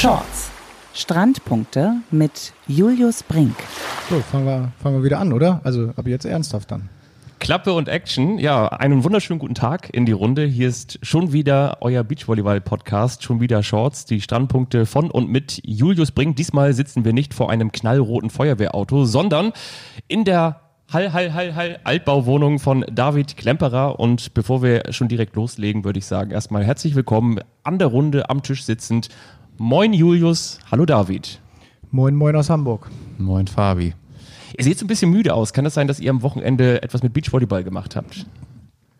Shorts. Strandpunkte mit Julius Brink. So, fangen wir, fangen wir wieder an, oder? Also ab jetzt ernsthaft dann. Klappe und Action. Ja, einen wunderschönen guten Tag in die Runde. Hier ist schon wieder euer Beachvolleyball-Podcast, schon wieder Shorts, die Strandpunkte von und mit Julius Brink. Diesmal sitzen wir nicht vor einem knallroten Feuerwehrauto, sondern in der Hall, Hall, Hall, Hall, Altbauwohnung von David Klemperer. Und bevor wir schon direkt loslegen, würde ich sagen, erstmal herzlich willkommen an der Runde am Tisch sitzend. Moin Julius, hallo David. Moin, moin aus Hamburg. Moin Fabi. Ihr seht so ein bisschen müde aus. Kann das sein, dass ihr am Wochenende etwas mit Beachvolleyball gemacht habt?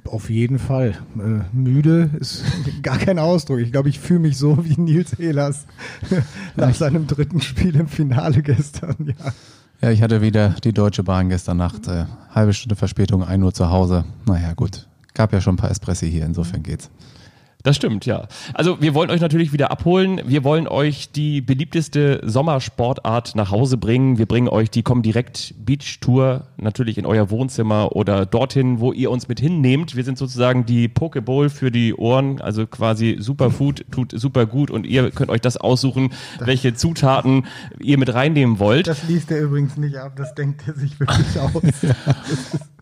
Auf jeden Fall. Äh, müde ist gar kein Ausdruck. Ich glaube, ich fühle mich so wie Nils Ehlers nach seinem dritten Spiel im Finale gestern. Ja. Ja, ich hatte wieder die Deutsche Bahn gestern Nacht. Äh, halbe Stunde Verspätung, 1 Uhr zu Hause. Naja, gut. Gab ja schon ein paar Espressi hier, insofern geht's. Das stimmt, ja. Also wir wollen euch natürlich wieder abholen. Wir wollen euch die beliebteste Sommersportart nach Hause bringen. Wir bringen euch die Komm direkt Beach Tour natürlich in euer Wohnzimmer oder dorthin, wo ihr uns mit hinnehmt. Wir sind sozusagen die Pokeball für die Ohren, also quasi Superfood tut super gut und ihr könnt euch das aussuchen, welche Zutaten ihr mit reinnehmen wollt. Das liest er übrigens nicht ab, das denkt er sich wirklich aus.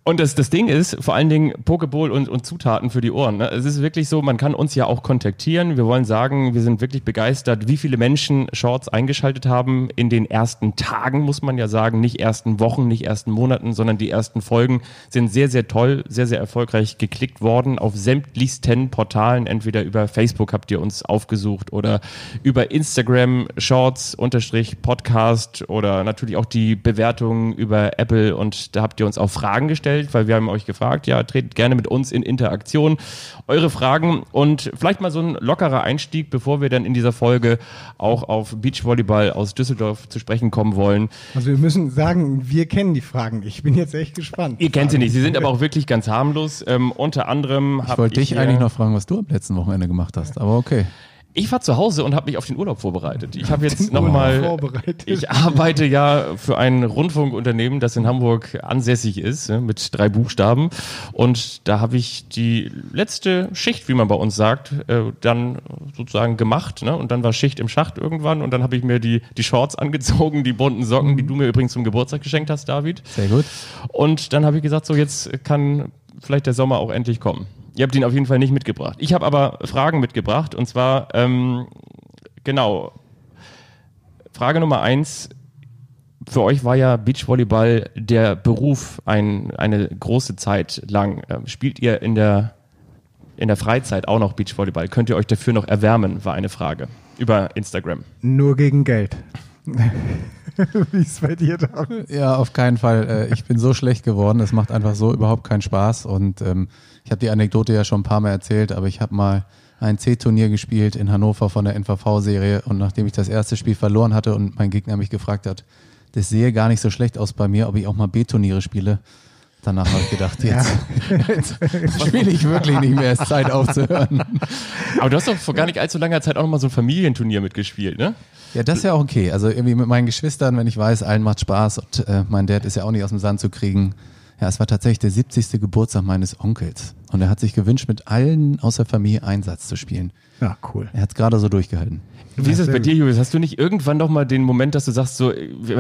Und das, das Ding ist, vor allen Dingen Pokeball und, und Zutaten für die Ohren. Ne? Es ist wirklich so, man kann uns ja auch kontaktieren. Wir wollen sagen, wir sind wirklich begeistert, wie viele Menschen Shorts eingeschaltet haben in den ersten Tagen, muss man ja sagen. Nicht ersten Wochen, nicht ersten Monaten, sondern die ersten Folgen sind sehr, sehr toll, sehr, sehr erfolgreich geklickt worden auf sämtlichsten Portalen. Entweder über Facebook habt ihr uns aufgesucht oder über Instagram Shorts unterstrich Podcast oder natürlich auch die Bewertungen über Apple und da habt ihr uns auch Fragen gestellt gestellt, weil wir haben euch gefragt, ja, tretet gerne mit uns in Interaktion. Eure Fragen und vielleicht mal so ein lockerer Einstieg, bevor wir dann in dieser Folge auch auf Beachvolleyball aus Düsseldorf zu sprechen kommen wollen. Also wir müssen sagen, wir kennen die Fragen. Ich bin jetzt echt gespannt. Ihr kennt sie nicht, sie sind aber auch wirklich ganz harmlos. Ähm, unter anderem Ich wollte dich eigentlich noch fragen, was du am letzten Wochenende gemacht hast, aber okay. Ich war zu Hause und habe mich auf den Urlaub vorbereitet. Ich habe jetzt nochmal, ich arbeite ja für ein Rundfunkunternehmen, das in Hamburg ansässig ist, mit drei Buchstaben. Und da habe ich die letzte Schicht, wie man bei uns sagt, äh, dann sozusagen gemacht. Ne? Und dann war Schicht im Schacht irgendwann und dann habe ich mir die, die Shorts angezogen, die bunten Socken, die du mir übrigens zum Geburtstag geschenkt hast, David. Sehr gut. Und dann habe ich gesagt, so jetzt kann vielleicht der Sommer auch endlich kommen. Ihr habt ihn auf jeden Fall nicht mitgebracht. Ich habe aber Fragen mitgebracht und zwar, ähm, genau, Frage Nummer eins. Für euch war ja Beachvolleyball der Beruf ein, eine große Zeit lang. Ähm, spielt ihr in der, in der Freizeit auch noch Beachvolleyball? Könnt ihr euch dafür noch erwärmen, war eine Frage über Instagram. Nur gegen Geld. Wie ist bei dir da? Ja, auf keinen Fall. Äh, Ich bin so schlecht geworden. Es macht einfach so überhaupt keinen Spaß. Und ähm, ich habe die Anekdote ja schon ein paar Mal erzählt, aber ich habe mal ein C-Turnier gespielt in Hannover von der NVV-Serie und nachdem ich das erste Spiel verloren hatte und mein Gegner mich gefragt hat, das sehe gar nicht so schlecht aus bei mir, ob ich auch mal B-Turniere spiele. Danach habe ich gedacht, jetzt, jetzt spiele ich wirklich nicht mehr, es ist Zeit aufzuhören. Aber du hast doch vor gar nicht allzu langer Zeit auch noch mal so ein Familienturnier mitgespielt, ne? Ja, das ist ja auch okay. Also irgendwie mit meinen Geschwistern, wenn ich weiß, allen macht Spaß und äh, mein Dad ist ja auch nicht aus dem Sand zu kriegen. Ja, es war tatsächlich der 70. Geburtstag meines Onkels und er hat sich gewünscht, mit allen aus der Familie Einsatz zu spielen. Ja, cool. Er hat es gerade so durchgehalten. Wie ist es bei dir, Julius? Hast du nicht irgendwann noch mal den Moment, dass du sagst, so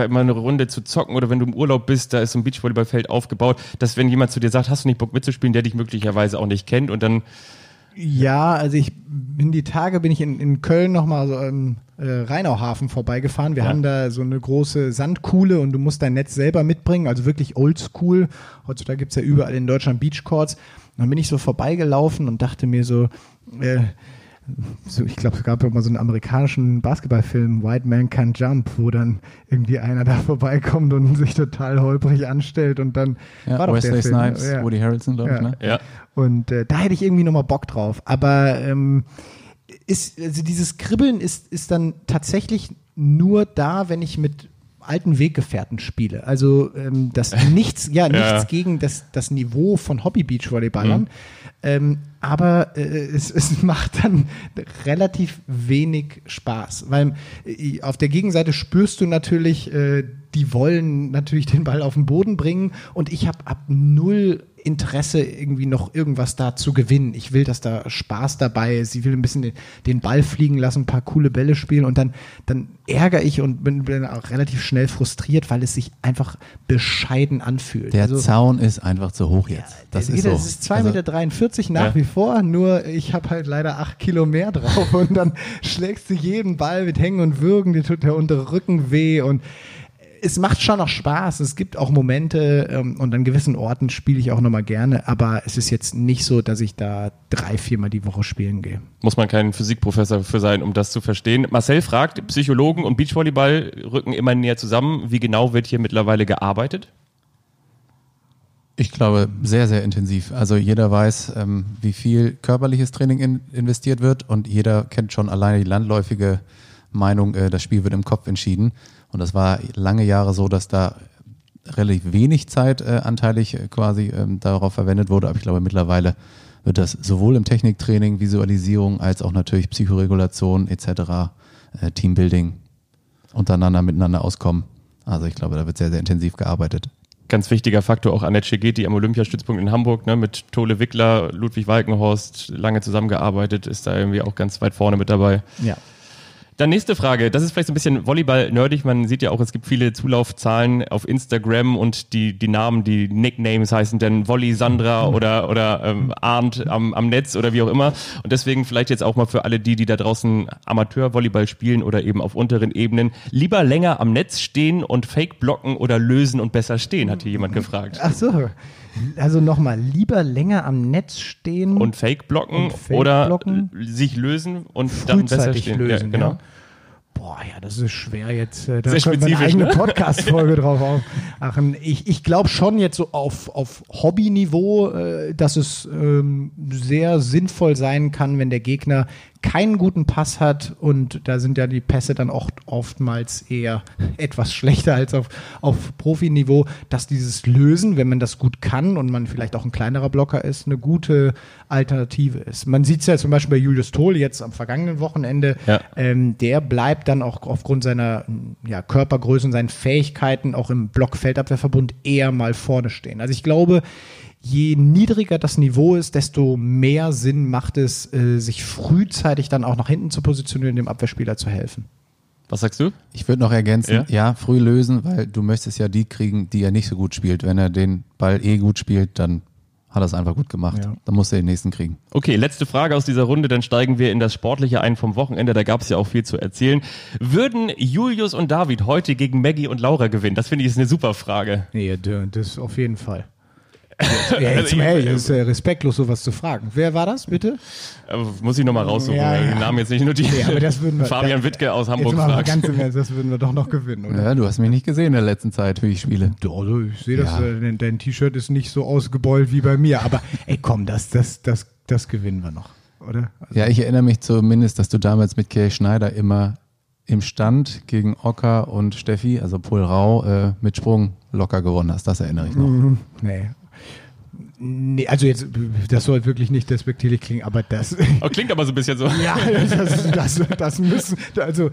mal eine Runde zu zocken oder wenn du im Urlaub bist, da ist so ein Beachvolleyballfeld aufgebaut, dass wenn jemand zu dir sagt, hast du nicht Bock mitzuspielen, der dich möglicherweise auch nicht kennt und dann Ja, also ich bin die Tage bin ich in, in Köln nochmal so im äh, Rheinauhafen vorbeigefahren. Wir Ja. haben da so eine große Sandkuhle und du musst dein Netz selber mitbringen, also wirklich oldschool. Heutzutage gibt's ja überall in Deutschland Beachcourts. Und dann bin ich so vorbeigelaufen und dachte mir so, äh, so, ich glaube, es gab ja mal so einen amerikanischen Basketballfilm, White Man Can't Jump, wo dann irgendwie einer da vorbeikommt und sich total holprig anstellt und dann Ja, war doch der Wesley Film. Snipes, Ja. Woody Harrelson, glaube ich, Ja. ne? ja. Und äh, da hätte ich irgendwie nochmal Bock drauf. Aber ähm, ist, also dieses Kribbeln ist, ist dann tatsächlich nur da, wenn ich mit alten Weggefährten spiele. Also ähm, das nichts, ja, nichts Ja. gegen das, das Niveau von Hobby-Beachvolleyballern. Ähm, aber äh, es, es macht dann relativ wenig Spaß, weil äh, auf der Gegenseite spürst du natürlich, äh, die wollen natürlich den Ball auf den Boden bringen und ich habe ab null Interesse, irgendwie noch irgendwas da zu gewinnen. Ich will, dass da Spaß dabei ist. Ich will ein bisschen den, den Ball fliegen lassen, ein paar coole Bälle spielen und dann, dann ärgere ich und bin, bin auch relativ schnell frustriert, weil es sich einfach bescheiden anfühlt. Der Also- Zaun ist einfach zu hoch jetzt. das das ist so. Es ist 2,43 Also, Meter nach Ja. wie vor, nur ich habe halt leider acht Kilo mehr drauf und dann schlägst du jeden Ball mit Hängen und Würgen, dir tut der untere Rücken weh und es macht schon noch Spaß. Es gibt auch Momente ähm, und an gewissen Orten spiele ich auch nochmal gerne, aber es ist jetzt nicht so, dass ich da drei, viermal die Woche spielen gehe. Muss man kein Physikprofessor für sein, um das zu verstehen. Marcel fragt, Psychologen und Beachvolleyball rücken immer näher zusammen. Wie genau wird hier mittlerweile gearbeitet? Ich glaube, sehr, sehr intensiv. Also jeder weiß, ähm, wie viel körperliches Training in, investiert wird und jeder kennt schon alleine die landläufige Meinung, äh, das Spiel wird im Kopf entschieden. Und das war lange Jahre so, dass da relativ wenig Zeit äh, anteilig äh, quasi ähm, darauf verwendet wurde. Aber ich glaube, mittlerweile wird das sowohl im Techniktraining, Visualisierung als auch natürlich Psychoregulation etc., äh, Teambuilding untereinander miteinander auskommen. Also ich glaube, da wird sehr, sehr intensiv gearbeitet. Ganz wichtiger Faktor auch Annette Schegeti am Olympiastützpunkt in Hamburg, ne, mit Tole Wickler, Ludwig Walkenhorst, lange zusammengearbeitet, ist da irgendwie auch ganz weit vorne mit dabei. Ja. Dann nächste Frage. Das ist vielleicht so ein bisschen Volleyball-nerdig. Man sieht ja auch, es gibt viele Zulaufzahlen auf Instagram und die, die Namen, die Nicknames heißen dann Volley Sandra oder, oder ähm, Arndt am, am Netz oder wie auch immer. Und deswegen vielleicht jetzt auch mal für alle die, die da draußen Amateur-Volleyball spielen oder eben auf unteren Ebenen, lieber länger am Netz stehen und Fake blocken oder lösen und besser stehen, hat hier jemand gefragt. Ach so. Also nochmal, lieber länger am Netz stehen Und Fake blocken oder sich lösen und dann besser stehen. lösen. ja, genau. Ja. Boah, ja, das ist schwer jetzt. äh, Da Sehr können wir eine eigene ne? Podcast-Folge drauf aufmachen. Ich, ich glaube schon jetzt so auf, auf Hobbyniveau, äh, dass es ähm, sehr sinnvoll sein kann, wenn der Gegner keinen guten Pass hat und da sind ja die Pässe dann auch oftmals eher etwas schlechter als auf, auf Profiniveau, dass dieses Lösen, wenn man das gut kann und man vielleicht auch ein kleinerer Blocker ist, eine gute Alternative ist. Man sieht es ja zum Beispiel bei Julius Tohl jetzt am vergangenen Wochenende, Ja. ähm, der bleibt dann auch aufgrund seiner ja, Körpergröße und seinen Fähigkeiten auch im Block-Feldabwehrverbund eher mal vorne stehen. Also ich glaube, je niedriger das Niveau ist, desto mehr Sinn macht es, äh, sich frühzeitig dann auch nach hinten zu positionieren, dem Abwehrspieler zu helfen. Was sagst du? Ich würde noch ergänzen, Ja? ja? früh lösen, weil du möchtest ja die kriegen, die er nicht so gut spielt. Wenn er den Ball eh gut spielt, dann hat er es einfach gut gemacht. Ja. Dann muss er den nächsten kriegen. Okay, letzte Frage aus dieser Runde, dann steigen wir in das Sportliche ein vom Wochenende, da gab es ja auch viel zu erzählen. Würden Julius und David heute gegen Maggie und Laura gewinnen? Das finde ich ist eine super Frage. Nee, das auf jeden Fall. Ja, jetzt mal, hey, das ist äh, respektlos, sowas zu fragen. Wer war das, bitte? Äh, Muss ich nochmal raussuchen, Ja, ja. den Namen jetzt nicht notiert. Nee, aber das würden wir- Fabian Wittke aus Hamburg Jetzt mal fragt. ganz im Ernst, das würden wir doch noch gewinnen, oder? Ja, du hast mich nicht gesehen in der letzten Zeit, wie ich spiele. Doch, also ich sehe das, Ja. äh, dein, dein T-Shirt ist nicht so ausgebeult wie bei mir, aber ey, komm, das, das, das, das gewinnen wir noch, oder? Also, Ja, ich erinnere mich zumindest, dass du damals mit Kay Schneider immer im Stand gegen Ocker und Steffi, also Pol Rau, äh, mit Sprung locker gewonnen hast. Das erinnere ich noch. Mhm. nee. Nee, also jetzt, das soll wirklich nicht despektierlich klingen, aber das, Oh, klingt aber so ein bisschen so. ja, das, das, das müssen, also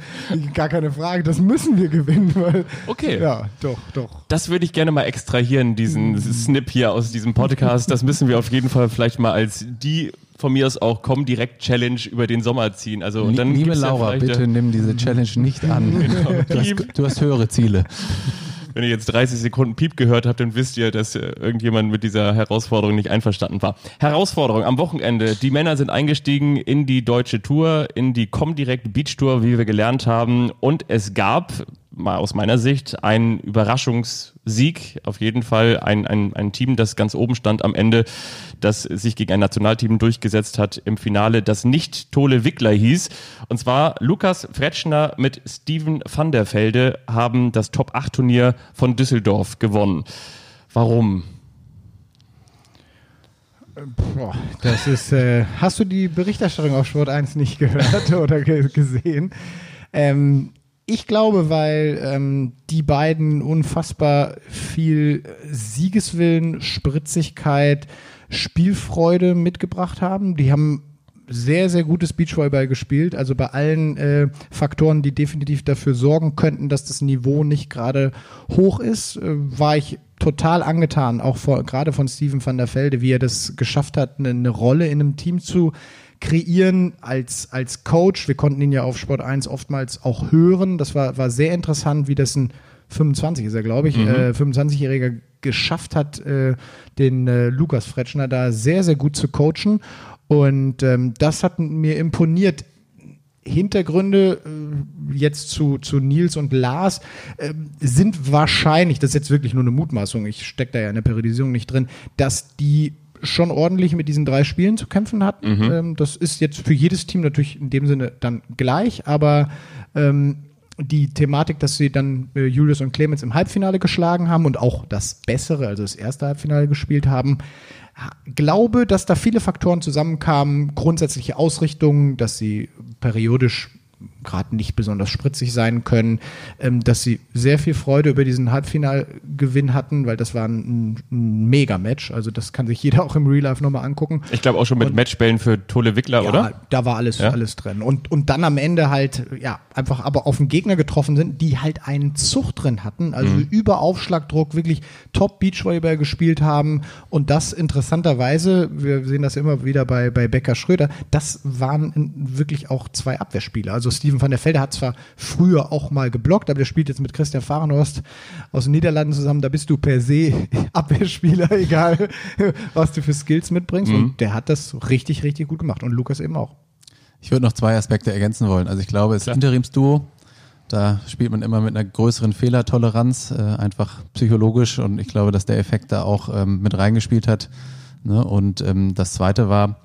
gar keine Frage, das müssen wir gewinnen, weil, Okay. ja, doch, doch. Das würde ich gerne mal extrahieren, diesen Snip hier aus diesem Podcast. Das müssen wir auf jeden Fall vielleicht mal als die von mir aus auch komm direkt Challenge über den Sommer ziehen. Also und dann Liebe ja Laura, vielleicht, bitte äh, nimm diese Challenge nicht an. Du, hast, du hast höhere Ziele. Wenn ihr jetzt 30 Sekunden Piep gehört habt, dann wisst ihr, dass äh, irgendjemand mit dieser Herausforderung nicht einverstanden war. Herausforderung am Wochenende. Die Männer sind eingestiegen in die deutsche Tour, in die Comdirect Beach Tour, wie wir gelernt haben. Und es gab, mal aus meiner Sicht, einen Überraschungssieg. Auf jeden Fall ein, ein, ein Team, das ganz oben stand am Ende, das sich gegen ein Nationalteam durchgesetzt hat im Finale, das nicht Tole Wickler hieß. Und zwar Lukas Fretschner mit Steven van der Velde haben das Top-8-Turnier von Düsseldorf gewonnen. Warum? Das ist, äh, hast du die Berichterstattung auf Sport 1 nicht gehört oder ge gesehen? Ähm, ich glaube, weil ähm, die beiden unfassbar viel Siegeswillen, Spritzigkeit, Spielfreude mitgebracht haben. Die haben sehr, sehr gutes Beachvolleyball gespielt. Also bei allen äh, Faktoren, die definitiv dafür sorgen könnten, dass das Niveau nicht gerade hoch ist, äh, war ich total angetan, auch vor, gerade von Steven van der Velde, wie er das geschafft hat, eine, eine Rolle in einem Team zu kreieren als, als Coach. Wir konnten ihn ja auf Sport 1 oftmals auch hören. Das war, war sehr interessant, wie das ein 25 ist er, glaube ich, Mhm. äh, 25-Jähriger geschafft hat, äh, den äh, Lukas Fretschner da sehr, sehr gut zu coachen. Und ähm, das hat mir imponiert. Hintergründe äh, jetzt zu, zu Nils und Lars äh, sind wahrscheinlich, das ist jetzt wirklich nur eine Mutmaßung, ich stecke da ja in der Periodisierung nicht drin, dass die schon ordentlich mit diesen drei Spielen zu kämpfen hatten. Ähm, das ist jetzt für jedes Team natürlich in dem Sinne dann gleich, aber ähm, die Thematik, dass sie dann äh, Julius und Clemens im Halbfinale geschlagen haben und auch das bessere, also das erste Halbfinale gespielt haben, ha- glaube, dass da viele Faktoren zusammenkamen, grundsätzliche Ausrichtungen, dass sie periodisch gerade nicht besonders spritzig sein können, ähm, dass sie sehr viel Freude über diesen Halbfinalgewinn hatten, weil das war ein, ein Mega-Match. Also das kann sich jeder auch im Real Life nochmal angucken. Ich glaube auch schon mit Matchbällen für Tolle Wickler, Ja, oder? da war alles, Ja? alles drin. Und, und dann am Ende halt, ja, einfach aber auf einen Gegner getroffen sind, die halt einen Zucht drin hatten, also Mhm. über Aufschlagdruck wirklich top Beachvolleyball gespielt haben. Und das interessanterweise, wir sehen das immer wieder bei, bei Becker Schröder, das waren wirklich auch zwei Abwehrspieler. Also Steven van der Velde hat zwar früher auch mal geblockt, aber der spielt jetzt mit Christian Fahrenhorst aus den Niederlanden zusammen. Da bist du per se Abwehrspieler, egal was du für Skills mitbringst. Mhm. Und der hat das richtig, richtig gut gemacht. Und Lukas eben auch. Ich würde noch zwei Aspekte ergänzen wollen. Also ich glaube, das. Interimsduo, da spielt man immer mit einer größeren Fehlertoleranz, äh, einfach psychologisch. Und ich glaube, dass der Effekt da auch ähm, mit reingespielt hat. Ne? Und ähm, das zweite war,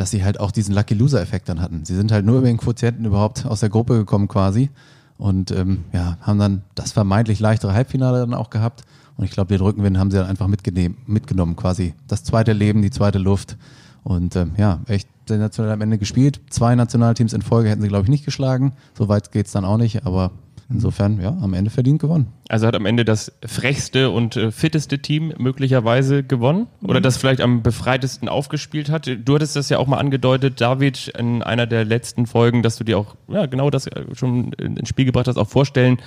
dass sie halt auch diesen Lucky Loser-Effekt dann hatten. Sie sind halt nur über den Quotienten überhaupt aus der Gruppe gekommen quasi. Und ähm, ja, haben dann das vermeintlich leichtere Halbfinale dann auch gehabt. Und ich glaube, den Rückenwind haben sie dann einfach mitgenommen, quasi. Das zweite Leben, die zweite Luft. Und ähm, ja, echt sensationell am Ende gespielt. Zwei Nationalteams in Folge hätten sie, glaube ich, nicht geschlagen. So weit geht's dann auch nicht. Aber insofern, ja, am Ende verdient gewonnen. Also hat am Ende das frechste und äh, fitteste Team möglicherweise gewonnen oder das vielleicht am befreitesten aufgespielt hat. Du hattest das ja auch mal angedeutet, David, in einer der letzten Folgen, dass du dir auch ja, genau das äh, schon ins Spiel gebracht hast, auch vorstellen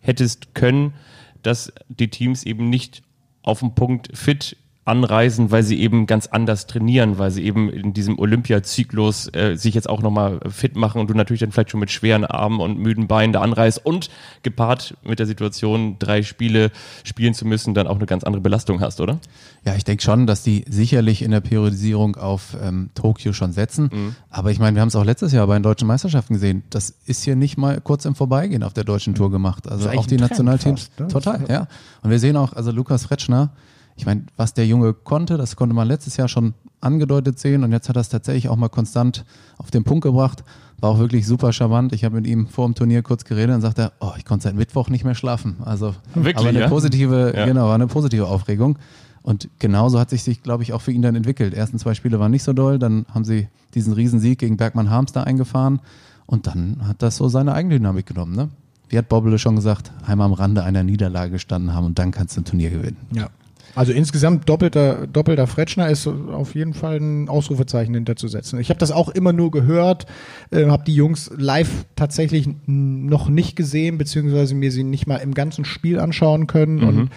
hättest können, dass die Teams eben nicht auf den Punkt fit anreisen, weil sie eben ganz anders trainieren, weil sie eben in diesem Olympiazyklus äh, sich jetzt auch nochmal fit machen und du natürlich dann vielleicht schon mit schweren Armen und müden Beinen da anreist und gepaart mit der Situation, drei Spiele spielen zu müssen, dann auch eine ganz andere Belastung hast, oder? Ja, ich denke schon, dass die sicherlich in der Periodisierung auf ähm, Tokio schon setzen. Mhm. Aber ich meine, wir haben es auch letztes Jahr bei den deutschen Meisterschaften gesehen. Das ist hier nicht mal kurz im Vorbeigehen auf der deutschen Tour gemacht. Also auch die Nationalteams. fast, ne? Total, ja. Und wir sehen auch, also Lukas Fretschner, ich meine, was der Junge konnte, das konnte man letztes Jahr schon angedeutet sehen und jetzt hat er es tatsächlich auch mal konstant auf den Punkt gebracht. War auch wirklich super charmant. Ich habe mit ihm vor dem Turnier kurz geredet und sagte, er, oh, ich konnte seit Mittwoch nicht mehr schlafen. Also Wirklich, aber eine ja? positive, Ja. genau, war eine positive Aufregung. Und genauso hat sich sich, glaube ich, auch für ihn dann entwickelt. Die ersten zwei Spiele waren nicht so doll, dann haben sie diesen Riesensieg gegen Bergmann Harmster eingefahren und dann hat das so seine Eigendynamik genommen. Ne? Wie hat Bobbele schon gesagt, einmal am Rande einer Niederlage gestanden haben und dann kannst du ein Turnier gewinnen. Ja. Also insgesamt doppelter, doppelter Fretschner ist auf jeden Fall ein Ausrufezeichen hinterzusetzen. Ich habe das auch immer nur gehört, äh, habe die Jungs live tatsächlich noch nicht gesehen, beziehungsweise mir sie nicht mal im ganzen Spiel anschauen können. Und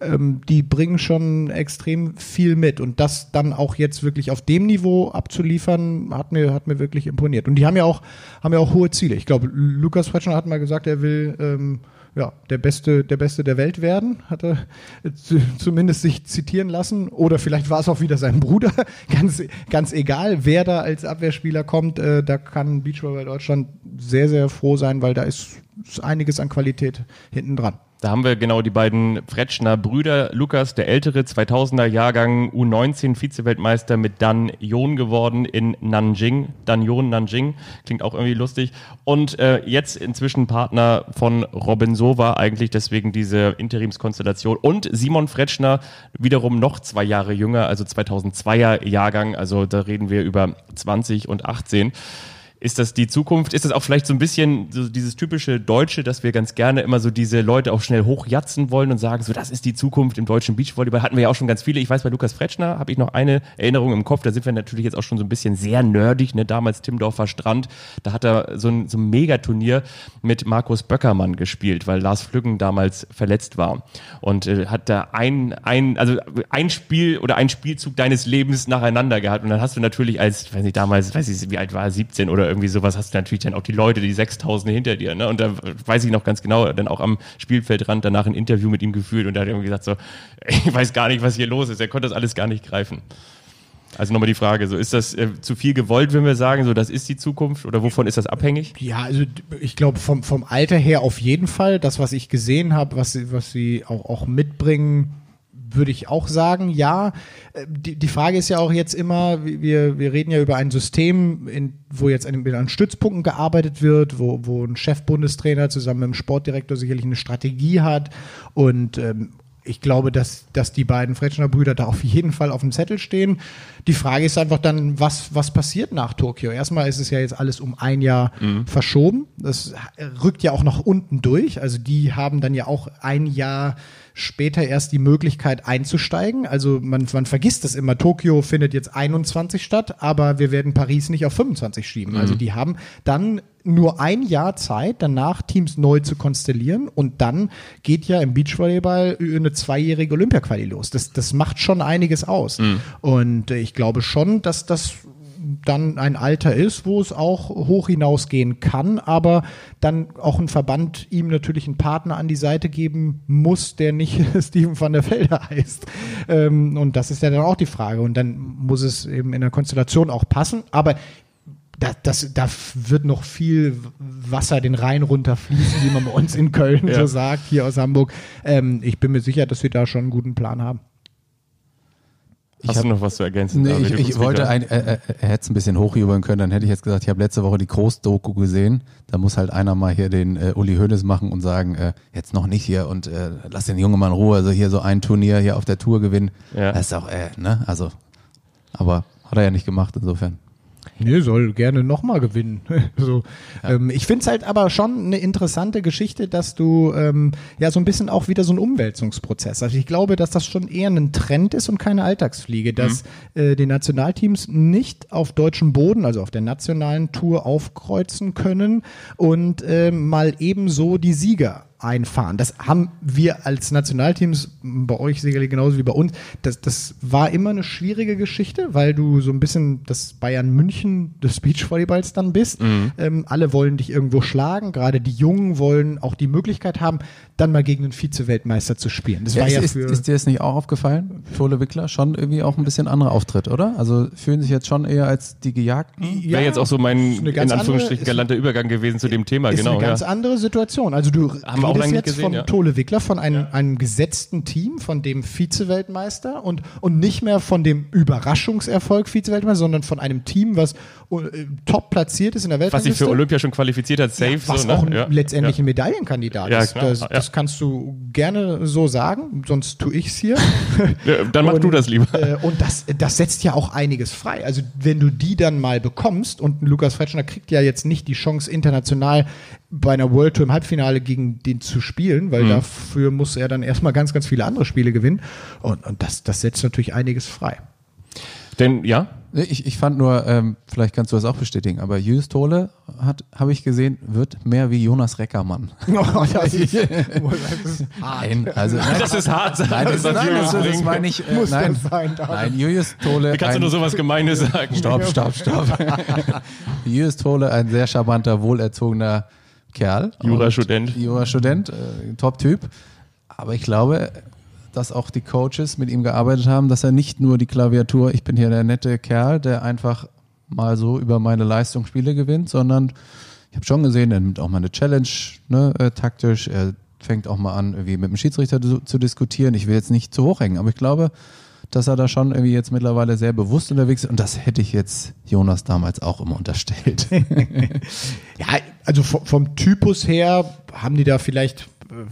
ähm, die bringen schon extrem viel mit. Und das dann auch jetzt wirklich auf dem Niveau abzuliefern, hat mir, hat mir wirklich imponiert. Und die haben ja auch, haben ja auch hohe Ziele. Ich glaube, Lukas Fretschner hat mal gesagt, er will ähm, ja, der Beste, der Beste der Welt werden, hat er zu- zumindest sich zitieren lassen. Oder vielleicht war es auch wieder sein Bruder. ganz, ganz egal, wer da als Abwehrspieler kommt, äh, da kann Beachvolleyball Deutschland sehr, sehr froh sein, weil da ist, ist einiges an Qualität hinten dran. Da haben wir genau die beiden Fretschner Brüder. Lukas, der ältere 2000er Jahrgang U19 Vize-Weltmeister mit Dan Yon geworden in Nanjing. Dan Yon Nanjing. Klingt auch irgendwie lustig. Und äh, jetzt inzwischen Partner von Robin Sova, eigentlich deswegen diese Interimskonstellation. Und Simon Fretschner, wiederum noch zwei Jahre jünger, also 2002er Jahrgang. Also da reden wir über 20 und 18. Ist das die Zukunft? Ist das auch vielleicht so ein bisschen so dieses typische Deutsche, dass wir ganz gerne immer so diese Leute auch schnell hochjatzen wollen und sagen, so das ist die Zukunft im deutschen Beachvolleyball. Hatten wir ja auch schon ganz viele. Ich weiß, bei Lukas Fretschner habe ich noch eine Erinnerung im Kopf. Da sind wir natürlich jetzt auch schon so ein bisschen sehr nerdig. Ne? Damals Timdorfer Strand. Da hat er so ein, so ein Megaturnier mit Markus Böckermann gespielt, weil Lars Flüggen damals verletzt war. Und äh, hat da ein, ein, also ein Spiel oder ein Spielzug deines Lebens nacheinander gehabt. Und dann hast du natürlich als, weiß nicht, damals, weiß ich, wie alt war, 17 oder irgendwie sowas, hast du natürlich dann auch die Leute, die Sechstausende hinter dir. Ne? Und da weiß ich noch ganz genau, dann auch am Spielfeldrand danach ein Interview mit ihm geführt und da hat er irgendwie gesagt so, ich weiß gar nicht, was hier los ist. Er konnte das alles gar nicht greifen. Also nochmal die Frage, so ist das äh, zu viel gewollt, wenn wir sagen, so das ist die Zukunft oder wovon ist das abhängig? Ja, also ich glaube vom, vom Alter her auf jeden Fall. Das, was ich gesehen habe, was sie, was sie auch, auch mitbringen, würde ich auch sagen, ja. Äh, die, die Frage ist ja auch jetzt immer, wir, wir reden ja über ein System, in, wo jetzt an, an Stützpunkten gearbeitet wird, wo, wo ein Chefbundestrainer zusammen mit dem Sportdirektor sicherlich eine Strategie hat und ähm, ich glaube, dass, dass die beiden Fretschner Brüder da auf jeden Fall auf dem Zettel stehen. Die Frage ist einfach dann, was, was passiert nach Tokio? Erstmal ist es ja jetzt alles um ein Jahr mhm. verschoben. Das rückt ja auch nach unten durch. Also die haben dann ja auch ein Jahr später erst die Möglichkeit einzusteigen. Also man, man vergisst das immer. Tokio findet jetzt 21 statt, aber wir werden Paris nicht auf 25 schieben. Also mhm. Also die haben dann nur ein Jahr Zeit, danach Teams neu zu konstellieren und dann geht ja im Beachvolleyball eine zweijährige Olympiaquali los. Das, das macht schon einiges aus. Mhm. Und ich glaube schon, dass das dann ein Alter ist, wo es auch hoch hinausgehen kann, aber dann auch ein Verband ihm natürlich einen Partner an die Seite geben muss, der nicht Steven van der Velde heißt. Ähm, und das ist ja dann auch die Frage. Und dann muss es eben in der Konstellation auch passen. Aber da, das, da wird noch viel Wasser den Rhein runterfließen, wie man bei uns in Köln ja. so sagt, hier aus Hamburg. Ähm, ich bin mir sicher, dass wir da schon einen guten Plan haben. Hast hab, du noch was zu ergänzen? Nee, ich, ich wollte, ein, äh, äh, er hätte es ein bisschen hochjubeln können, dann hätte ich jetzt gesagt, ich habe letzte Woche die Großdoku gesehen, da muss halt einer mal hier den äh, Uli Hoeneß machen und sagen, äh, jetzt noch nicht hier und äh, lass den Jungen mal in Ruhe, also hier so ein Turnier hier auf der Tour gewinnen, ja. das ist auch, äh, ne, also, aber hat er ja nicht gemacht insofern. Nee, soll gerne nochmal gewinnen. so, ja. ähm, ich finde es halt aber schon eine interessante Geschichte, dass du ähm, ja so ein bisschen auch wieder so ein Umwälzungsprozess. Also ich glaube, dass das schon eher ein Trend ist und keine Alltagsfliege, dass mhm. äh, die Nationalteams nicht auf deutschem Boden, also auf der nationalen Tour aufkreuzen können und äh, mal ebenso die Sieger einfahren. Das haben wir als Nationalteams, bei euch sicherlich genauso wie bei uns, das, das war immer eine schwierige Geschichte, weil du so ein bisschen das Bayern München des Beachvolleyballs dann bist. Mhm. Ähm, alle wollen dich irgendwo schlagen, gerade die Jungen wollen auch die Möglichkeit haben, dann mal gegen einen Vize-Weltmeister zu spielen. Das ja, war ist, ja ist, ist, dir das nicht auch aufgefallen? Fole Wickler schon irgendwie auch ein bisschen anderer Auftritt, oder? Also fühlen sich jetzt schon eher als die Gejagten? Ja, Wäre jetzt auch so mein in Anführungsstrichen galanter Übergang gewesen zu dem Thema, ist genau. Eine ganz ja. andere Situation. Also du haben auch lange jetzt gesehen, von ja. Tole Wickler, von einem, einem gesetzten Team, von dem Vize-Weltmeister und, und nicht mehr von dem Überraschungserfolg Vize-Weltmeister, sondern von einem Team, was äh, top platziert ist in der Welt. Was sich für Olympia schon qualifiziert hat, safe. was so, ne? auch letztendlich ein Medaillenkandidat ist. Das, das kannst du gerne so sagen, sonst tue ich es hier. dann mach und, du das lieber. Äh, und das, das setzt ja auch einiges frei. Also wenn du die dann mal bekommst und Lukas Fretschner kriegt ja jetzt nicht die Chance international bei einer World Tour im Halbfinale gegen den zu spielen, weil mhm. dafür muss er dann erstmal ganz, ganz viele andere Spiele gewinnen. Und, und das, das setzt natürlich einiges frei. Denn, ja? Ich, ich fand nur, ähm, vielleicht kannst du das auch bestätigen, aber Jüs Tole hat, habe ich gesehen, wird mehr wie Jonas Reckermann. Oh, das ist, nein, also nein, das ist hart. Nein, das, das, nein, das, das meine ich. Äh, Muss nein, sein, nein, Julius Tole. Wie kannst ein, du nur sowas Gemeines sagen? Stopp, stopp, stopp. Julius Tole, ein sehr charmanter, wohlerzogener Kerl. Jurastudent. Jurastudent, äh, Top-Typ. Aber ich glaube, dass auch die Coaches mit ihm gearbeitet haben, dass er nicht nur die Klaviatur, ich bin hier der nette Kerl, der einfach mal so über meine Leistung Spiele gewinnt, sondern ich habe schon gesehen, er nimmt auch mal eine Challenge ne, äh, taktisch, er fängt auch mal an, irgendwie mit dem Schiedsrichter zu, zu, diskutieren. Ich will jetzt nicht zu hoch hängen, aber ich glaube, dass er da schon irgendwie jetzt mittlerweile sehr bewusst unterwegs ist und das hätte ich jetzt Jonas damals auch immer unterstellt. ja, also vom, vom Typus her haben die da vielleicht äh,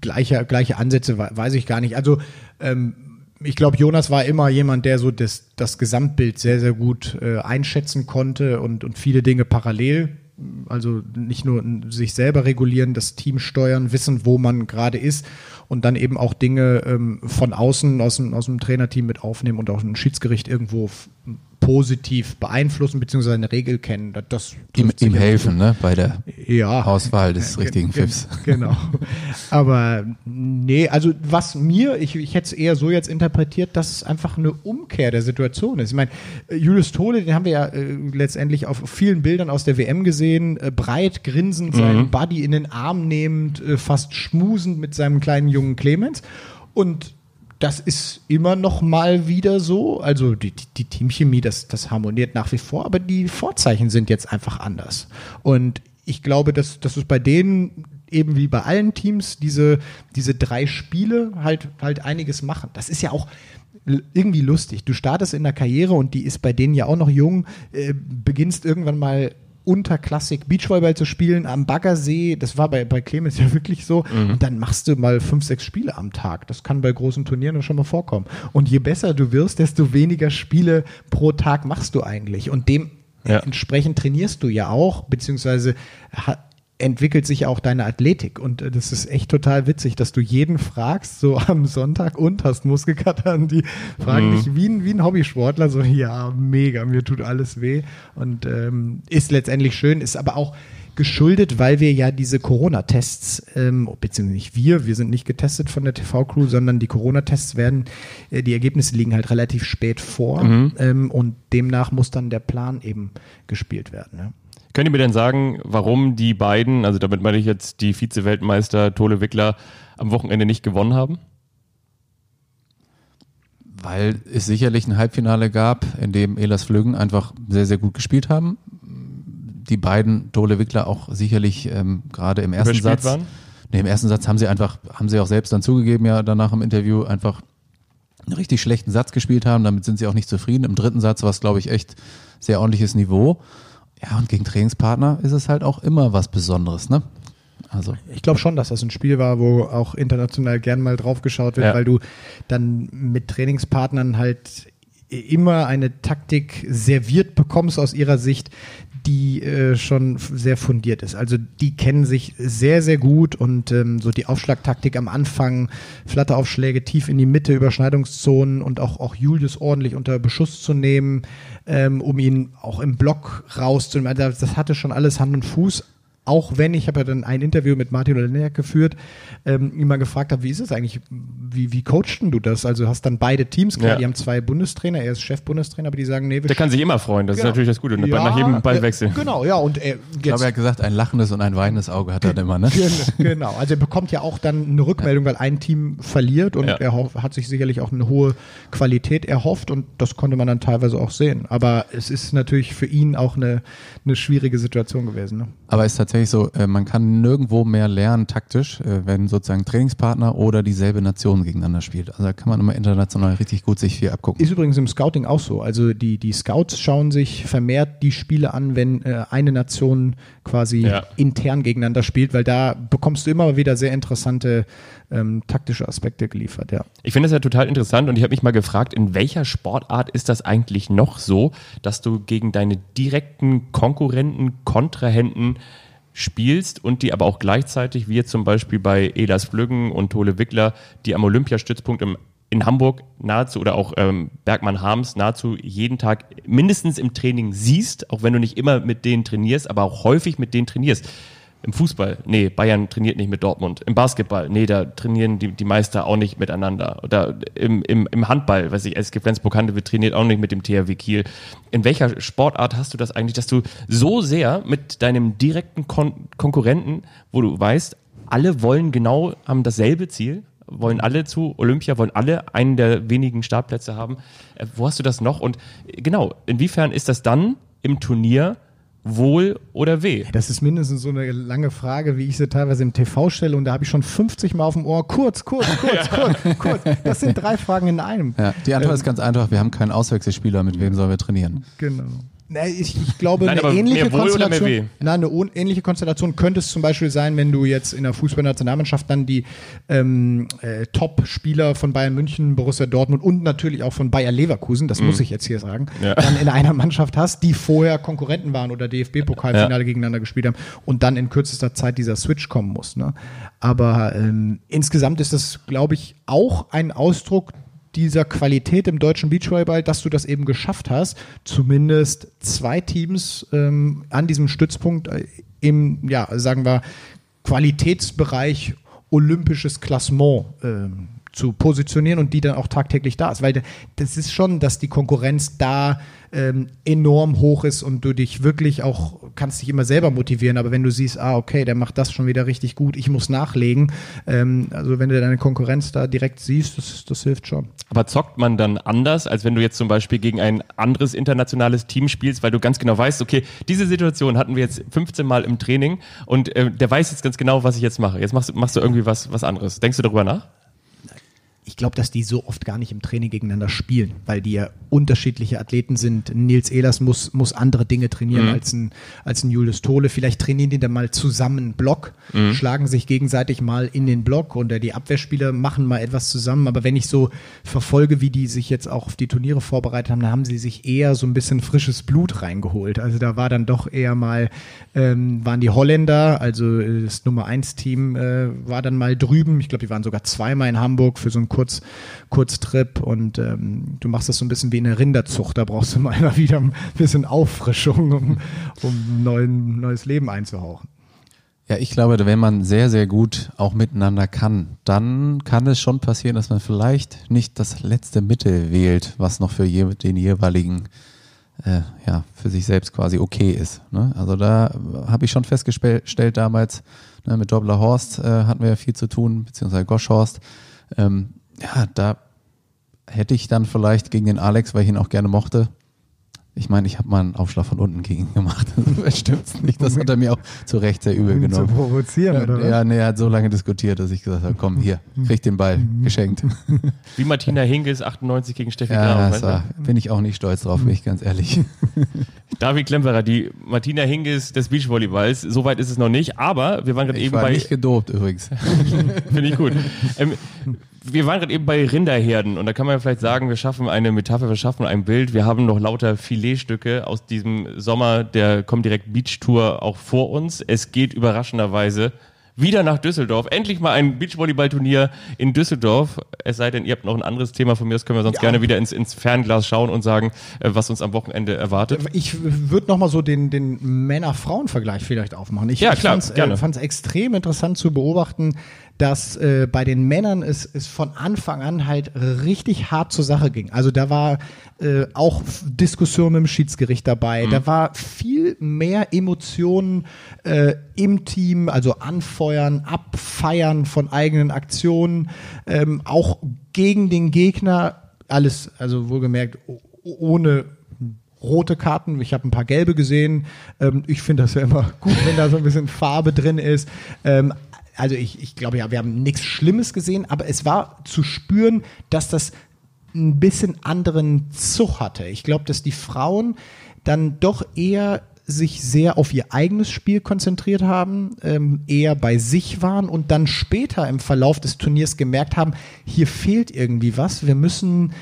gleiche, gleiche Ansätze, weiß ich gar nicht. Also ähm, ich glaube, Jonas war immer jemand, der so das, das Gesamtbild sehr, sehr gut äh, einschätzen konnte und, und viele Dinge parallel also nicht nur sich selber regulieren, das Team steuern, wissen, wo man gerade ist und dann eben auch Dinge ähm, von außen aus dem, aus dem Trainerteam mit aufnehmen und auch ein Schiedsgericht irgendwo positiv beeinflussen beziehungsweise eine Regel kennen. Das, ihm, ihm helfen, ne, bei der ja, Auswahl des richtigen Pfiffs. Genau. Aber nee, also was mir, ich, ich hätte es eher so jetzt interpretiert, dass es einfach eine Umkehr der Situation ist. Ich meine, äh, Julius Tole, den haben wir ja äh, letztendlich auf vielen Bildern aus der WM gesehen, äh, breit grinsend, mhm. seinen Buddy in den Arm nehmend, äh, fast schmusend mit seinem kleinen jungen Clemens. Und das ist immer noch mal wieder so. Also die, die Teamchemie, das, das harmoniert nach wie vor, aber die Vorzeichen sind jetzt einfach anders. Und ich glaube, dass, dass es bei denen eben wie bei allen Teams diese, diese drei Spiele halt, halt einiges machen. Das ist ja auch irgendwie lustig. Du startest in der Karriere und die ist bei denen ja auch noch jung, äh, beginnst irgendwann mal unterklassig Beachvolleyball zu spielen am Baggersee. Das war bei, bei Clemens ja wirklich so. Mhm. Und dann machst du mal fünf, sechs Spiele am Tag. Das kann bei großen Turnieren schon mal vorkommen. Und je besser du wirst, desto weniger Spiele pro Tag machst du eigentlich. Und dem ja. entsprechend trainierst du ja auch, beziehungsweise entwickelt sich auch deine Athletik. Und äh, das ist echt total witzig, dass du jeden fragst, so am Sonntag und hast Muskelkater und die fragen mhm. dich wie ein, wie ein Hobbysportler, so ja, mega, mir tut alles weh. Und ähm, ist letztendlich schön, ist aber auch geschuldet, weil wir ja diese Corona-Tests, ähm, beziehungsweise nicht wir, wir sind nicht getestet von der TV-Crew, sondern die Corona-Tests werden, äh, die Ergebnisse liegen halt relativ spät vor mhm. ähm, und demnach muss dann der Plan eben gespielt werden. Ja. Könnt ihr mir denn sagen, warum die beiden, also damit meine ich jetzt die Vize-Weltmeister Tole Wickler, am Wochenende nicht gewonnen haben? Weil es sicherlich ein Halbfinale gab, in dem Elas Flügen einfach sehr, sehr gut gespielt haben. Die beiden Tole Wickler auch sicherlich ähm, gerade im ersten Satz. Waren? Nee, im ersten Satz haben sie einfach, haben sie auch selbst dann zugegeben, ja, danach im Interview einfach einen richtig schlechten Satz gespielt haben. Damit sind sie auch nicht zufrieden. Im dritten Satz war es, glaube ich, echt sehr ordentliches Niveau. Ja, und gegen Trainingspartner ist es halt auch immer was Besonderes, ne? Also. Ich glaube schon, dass das ein Spiel war, wo auch international gern mal drauf geschaut wird, ja. weil du dann mit Trainingspartnern halt immer eine Taktik serviert bekommst aus ihrer Sicht, die äh, schon sehr fundiert ist. Also die kennen sich sehr, sehr gut und ähm, so die Aufschlagtaktik am Anfang, Flatteraufschläge tief in die Mitte, Überschneidungszonen und auch, auch Julius ordentlich unter Beschuss zu nehmen, ähm, um ihn auch im Block rauszunehmen. Also das hatte schon alles Hand und Fuß, auch wenn ich habe ja dann ein Interview mit Martin Olenek geführt, ähm, ihn mal gefragt habe, wie ist es eigentlich, wie, wie coachten du das? Also hast dann beide Teams, klar, ja. die haben zwei Bundestrainer, er ist Chef-Bundestrainer, aber die sagen, nee, wir Der kann sich immer freuen, das genau. ist natürlich das Gute, ja, nach jedem Ballwechsel. Äh, genau, ja, und er, ich glaube, er hat gesagt, ein lachendes und ein weinendes Auge hat er immer, ne? Genau, also er bekommt ja auch dann eine Rückmeldung, weil ein Team verliert und ja. er hat sich sicherlich auch eine hohe Qualität erhofft und das konnte man dann teilweise auch sehen. Aber es ist natürlich für ihn auch eine, eine schwierige Situation gewesen. Ne? Aber es ist tatsächlich so, äh, man kann nirgendwo mehr lernen taktisch, äh, wenn sozusagen Trainingspartner oder dieselbe Nation gegeneinander spielt. Also da kann man immer international richtig gut sich viel abgucken. Ist übrigens im Scouting auch so. Also die, die Scouts schauen sich vermehrt die Spiele an, wenn äh, eine Nation quasi ja. intern gegeneinander spielt, weil da bekommst du immer wieder sehr interessante ähm, taktische Aspekte geliefert, ja. Ich finde das ja total interessant und ich habe mich mal gefragt, in welcher Sportart ist das eigentlich noch so, dass du gegen deine direkten Konkurrenten, Kontrahenten spielst und die aber auch gleichzeitig, wie jetzt zum Beispiel bei Elas Flüggen und Tole Wickler, die am Olympiastützpunkt im, in Hamburg nahezu oder auch ähm, Bergmann Harms nahezu jeden Tag mindestens im Training siehst, auch wenn du nicht immer mit denen trainierst, aber auch häufig mit denen trainierst. Im Fußball, nee, Bayern trainiert nicht mit Dortmund. Im Basketball, nee, da trainieren die, die Meister auch nicht miteinander. Oder im, im, im Handball, weiß ich, SG Flensburg-Handewitt trainiert auch nicht mit dem THW Kiel. In welcher Sportart hast du das eigentlich, dass du so sehr mit deinem direkten Kon Konkurrenten, wo du weißt, alle wollen genau, haben dasselbe Ziel, wollen alle zu Olympia, wollen alle einen der wenigen Startplätze haben. Äh, wo hast du das noch? Und genau, inwiefern ist das dann im Turnier Wohl oder weh? Das ist mindestens so eine lange Frage, wie ich sie teilweise im TV stelle und da habe ich schon 50 Mal auf dem Ohr. Kurz, kurz, kurz, kurz, kurz. Das sind drei Fragen in einem. Ja, die Antwort ähm, ist ganz einfach, wir haben keinen Auswechselspieler, mit wem sollen wir trainieren? Genau. Na, ich, ich glaube, Nein, eine ähnliche Konstellation. Na, eine ähnliche Konstellation könnte es zum Beispiel sein, wenn du jetzt in der Fußballnationalmannschaft dann die ähm, äh, Top-Spieler von Bayern München, Borussia Dortmund und natürlich auch von Bayer Leverkusen, das muss ich jetzt hier sagen, Mhm. Ja. dann in einer Mannschaft hast, die vorher Konkurrenten waren oder DFB-Pokalfinale Ja. gegeneinander gespielt haben und dann in kürzester Zeit dieser Switch kommen muss. Ne? Aber ähm, insgesamt ist das, glaube ich, auch ein Ausdruck dieser Qualität im deutschen Beachvolleyball, dass du das eben geschafft hast, zumindest zwei Teams ähm, an diesem Stützpunkt äh, im, ja, sagen wir, Qualitätsbereich olympisches Klassement ähm, zu positionieren und die dann auch tagtäglich da ist. Weil das ist schon, dass die Konkurrenz da ähm, enorm hoch ist und du dich wirklich auch, kannst dich immer selber motivieren, aber wenn du siehst, ah, okay, der macht das schon wieder richtig gut, ich muss nachlegen, ähm, also wenn du deine Konkurrenz da direkt siehst, das, das hilft schon. Aber zockt man dann anders, als wenn du jetzt zum Beispiel gegen ein anderes internationales Team spielst, weil du ganz genau weißt, okay, diese Situation hatten wir jetzt 15 Mal im Training und äh, der weiß jetzt ganz genau, was ich jetzt mache. Jetzt machst, du- machst du irgendwie was, was anderes. Denkst du darüber nach? Ich glaube, dass die so oft gar nicht im Training gegeneinander spielen, weil die ja unterschiedliche Athleten sind. Nils Ehlers muss, muss andere Dinge trainieren als, ein, als ein Julius Tole. Vielleicht trainieren die dann mal zusammen Block, schlagen sich gegenseitig mal in den Block und die Abwehrspieler machen mal etwas zusammen. Aber wenn ich so verfolge, wie die sich jetzt auch auf die Turniere vorbereitet haben, dann haben sie sich eher so ein bisschen frisches Blut reingeholt. Also da war dann doch eher mal, ähm, waren die Holländer, also äh, das Nummer 1 Team äh, war dann mal drüben. Ich glaube, die waren sogar zweimal in Hamburg für so einen Kurz, Kurztrip und ähm, du machst das so ein bisschen wie in der Rinderzucht. Da brauchst du mal immer wieder ein bisschen Auffrischung, um, um neuen, neues Leben einzuhauchen. Ja, ich glaube, wenn man sehr, sehr gut auch miteinander kann, dann kann es schon passieren, dass man vielleicht nicht das letzte Mittel wählt, was noch für den jeweiligen, äh, ja, für sich selbst quasi okay ist. Ne? Also da habe ich schon festgestellt damals, ne, mit Dobler Horst äh, hatten wir ja viel zu tun, beziehungsweise Goschhorst. Ähm, ja, da hätte ich dann vielleicht gegen den Alex, weil ich ihn auch gerne mochte, ich meine, ich habe mal einen Aufschlag von unten gegen ihn gemacht. Das stimmt nicht. Das hat er mir auch zu Recht sehr übel Um zu genommen. provozieren, oder was? Ja, nee, er hat so lange diskutiert, dass ich gesagt habe, komm, hier, krieg den Ball, geschenkt. Wie Martina Hingis 98 gegen Steffi Ja, das war, bin ich auch nicht stolz drauf, bin ich ganz ehrlich. David Klemperer, die Martina Hingis des Beachvolleyballs. Soweit ist es noch nicht, aber wir waren gerade Ich eben war bei. nicht gedopt übrigens. Finde ich gut. Ähm, wir waren gerade eben bei Rinderherden und da kann man ja vielleicht sagen, wir schaffen eine Metapher, wir schaffen ein Bild. Wir haben noch lauter Filetstücke aus diesem Sommer der Comdirect Beach Tour auch vor uns. Es geht überraschenderweise wieder nach Düsseldorf. Endlich mal ein Beachvolleyballturnier in Düsseldorf. Es sei denn, ihr habt noch ein anderes Thema von mir, das können wir sonst Ja. gerne wieder ins, ins Fernglas schauen und sagen, äh, was uns am Wochenende erwartet. Ich würde nochmal so den, den Männer-Frauen-Vergleich vielleicht aufmachen. Ich, Ja, ich fand's, gerne. äh, extrem interessant zu beobachten, dass äh, bei den Männern es, es von Anfang an halt richtig hart zur Sache ging. Also da war äh, auch Diskussion mit dem Schiedsgericht dabei. Mhm. Da war viel mehr Emotionen äh, im Team, also anfeuern, abfeiern von eigenen Aktionen, ähm, auch gegen den Gegner. Alles, also wohlgemerkt, ohne rote Karten. Ich habe ein paar gelbe gesehen. Ähm, ich finde das ja immer gut, wenn da so ein bisschen Farbe drin ist. Ähm, also ich, ich glaube ja, wir haben nichts Schlimmes gesehen, aber es war zu spüren, dass das ein bisschen anderen Zug hatte. Ich glaube, dass die Frauen dann doch eher sich sehr auf ihr eigenes Spiel konzentriert haben, ähm, eher bei sich waren und dann später im Verlauf des Turniers gemerkt haben, hier fehlt irgendwie was. Wir müssen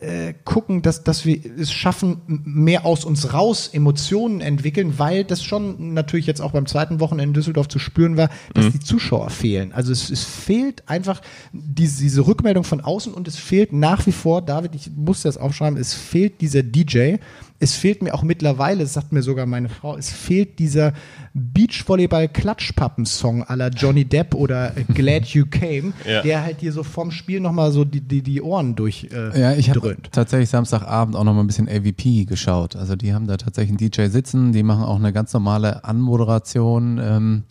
äh, gucken, dass, dass wir es schaffen, mehr aus uns raus Emotionen entwickeln, weil das schon natürlich jetzt auch beim zweiten Wochenende in Düsseldorf zu spüren war, dass die Zuschauer fehlen. Also es, es fehlt einfach diese, diese Rückmeldung von außen und es fehlt nach wie vor, David, ich muss das aufschreiben, es fehlt dieser DJ. Es fehlt mir auch mittlerweile, das sagt mir sogar meine Frau, es fehlt dieser Beachvolleyball-Klatschpappen-Song à la Johnny Depp oder Glad You Came, Ja. der halt hier so vorm Spiel nochmal so die, die, die Ohren durch äh, Ja, ich habe dröhnt. tatsächlich Samstagabend auch noch mal ein bisschen AVP geschaut. Also die haben da tatsächlich einen DJ sitzen, die machen auch eine ganz normale Anmoderation. Ähm,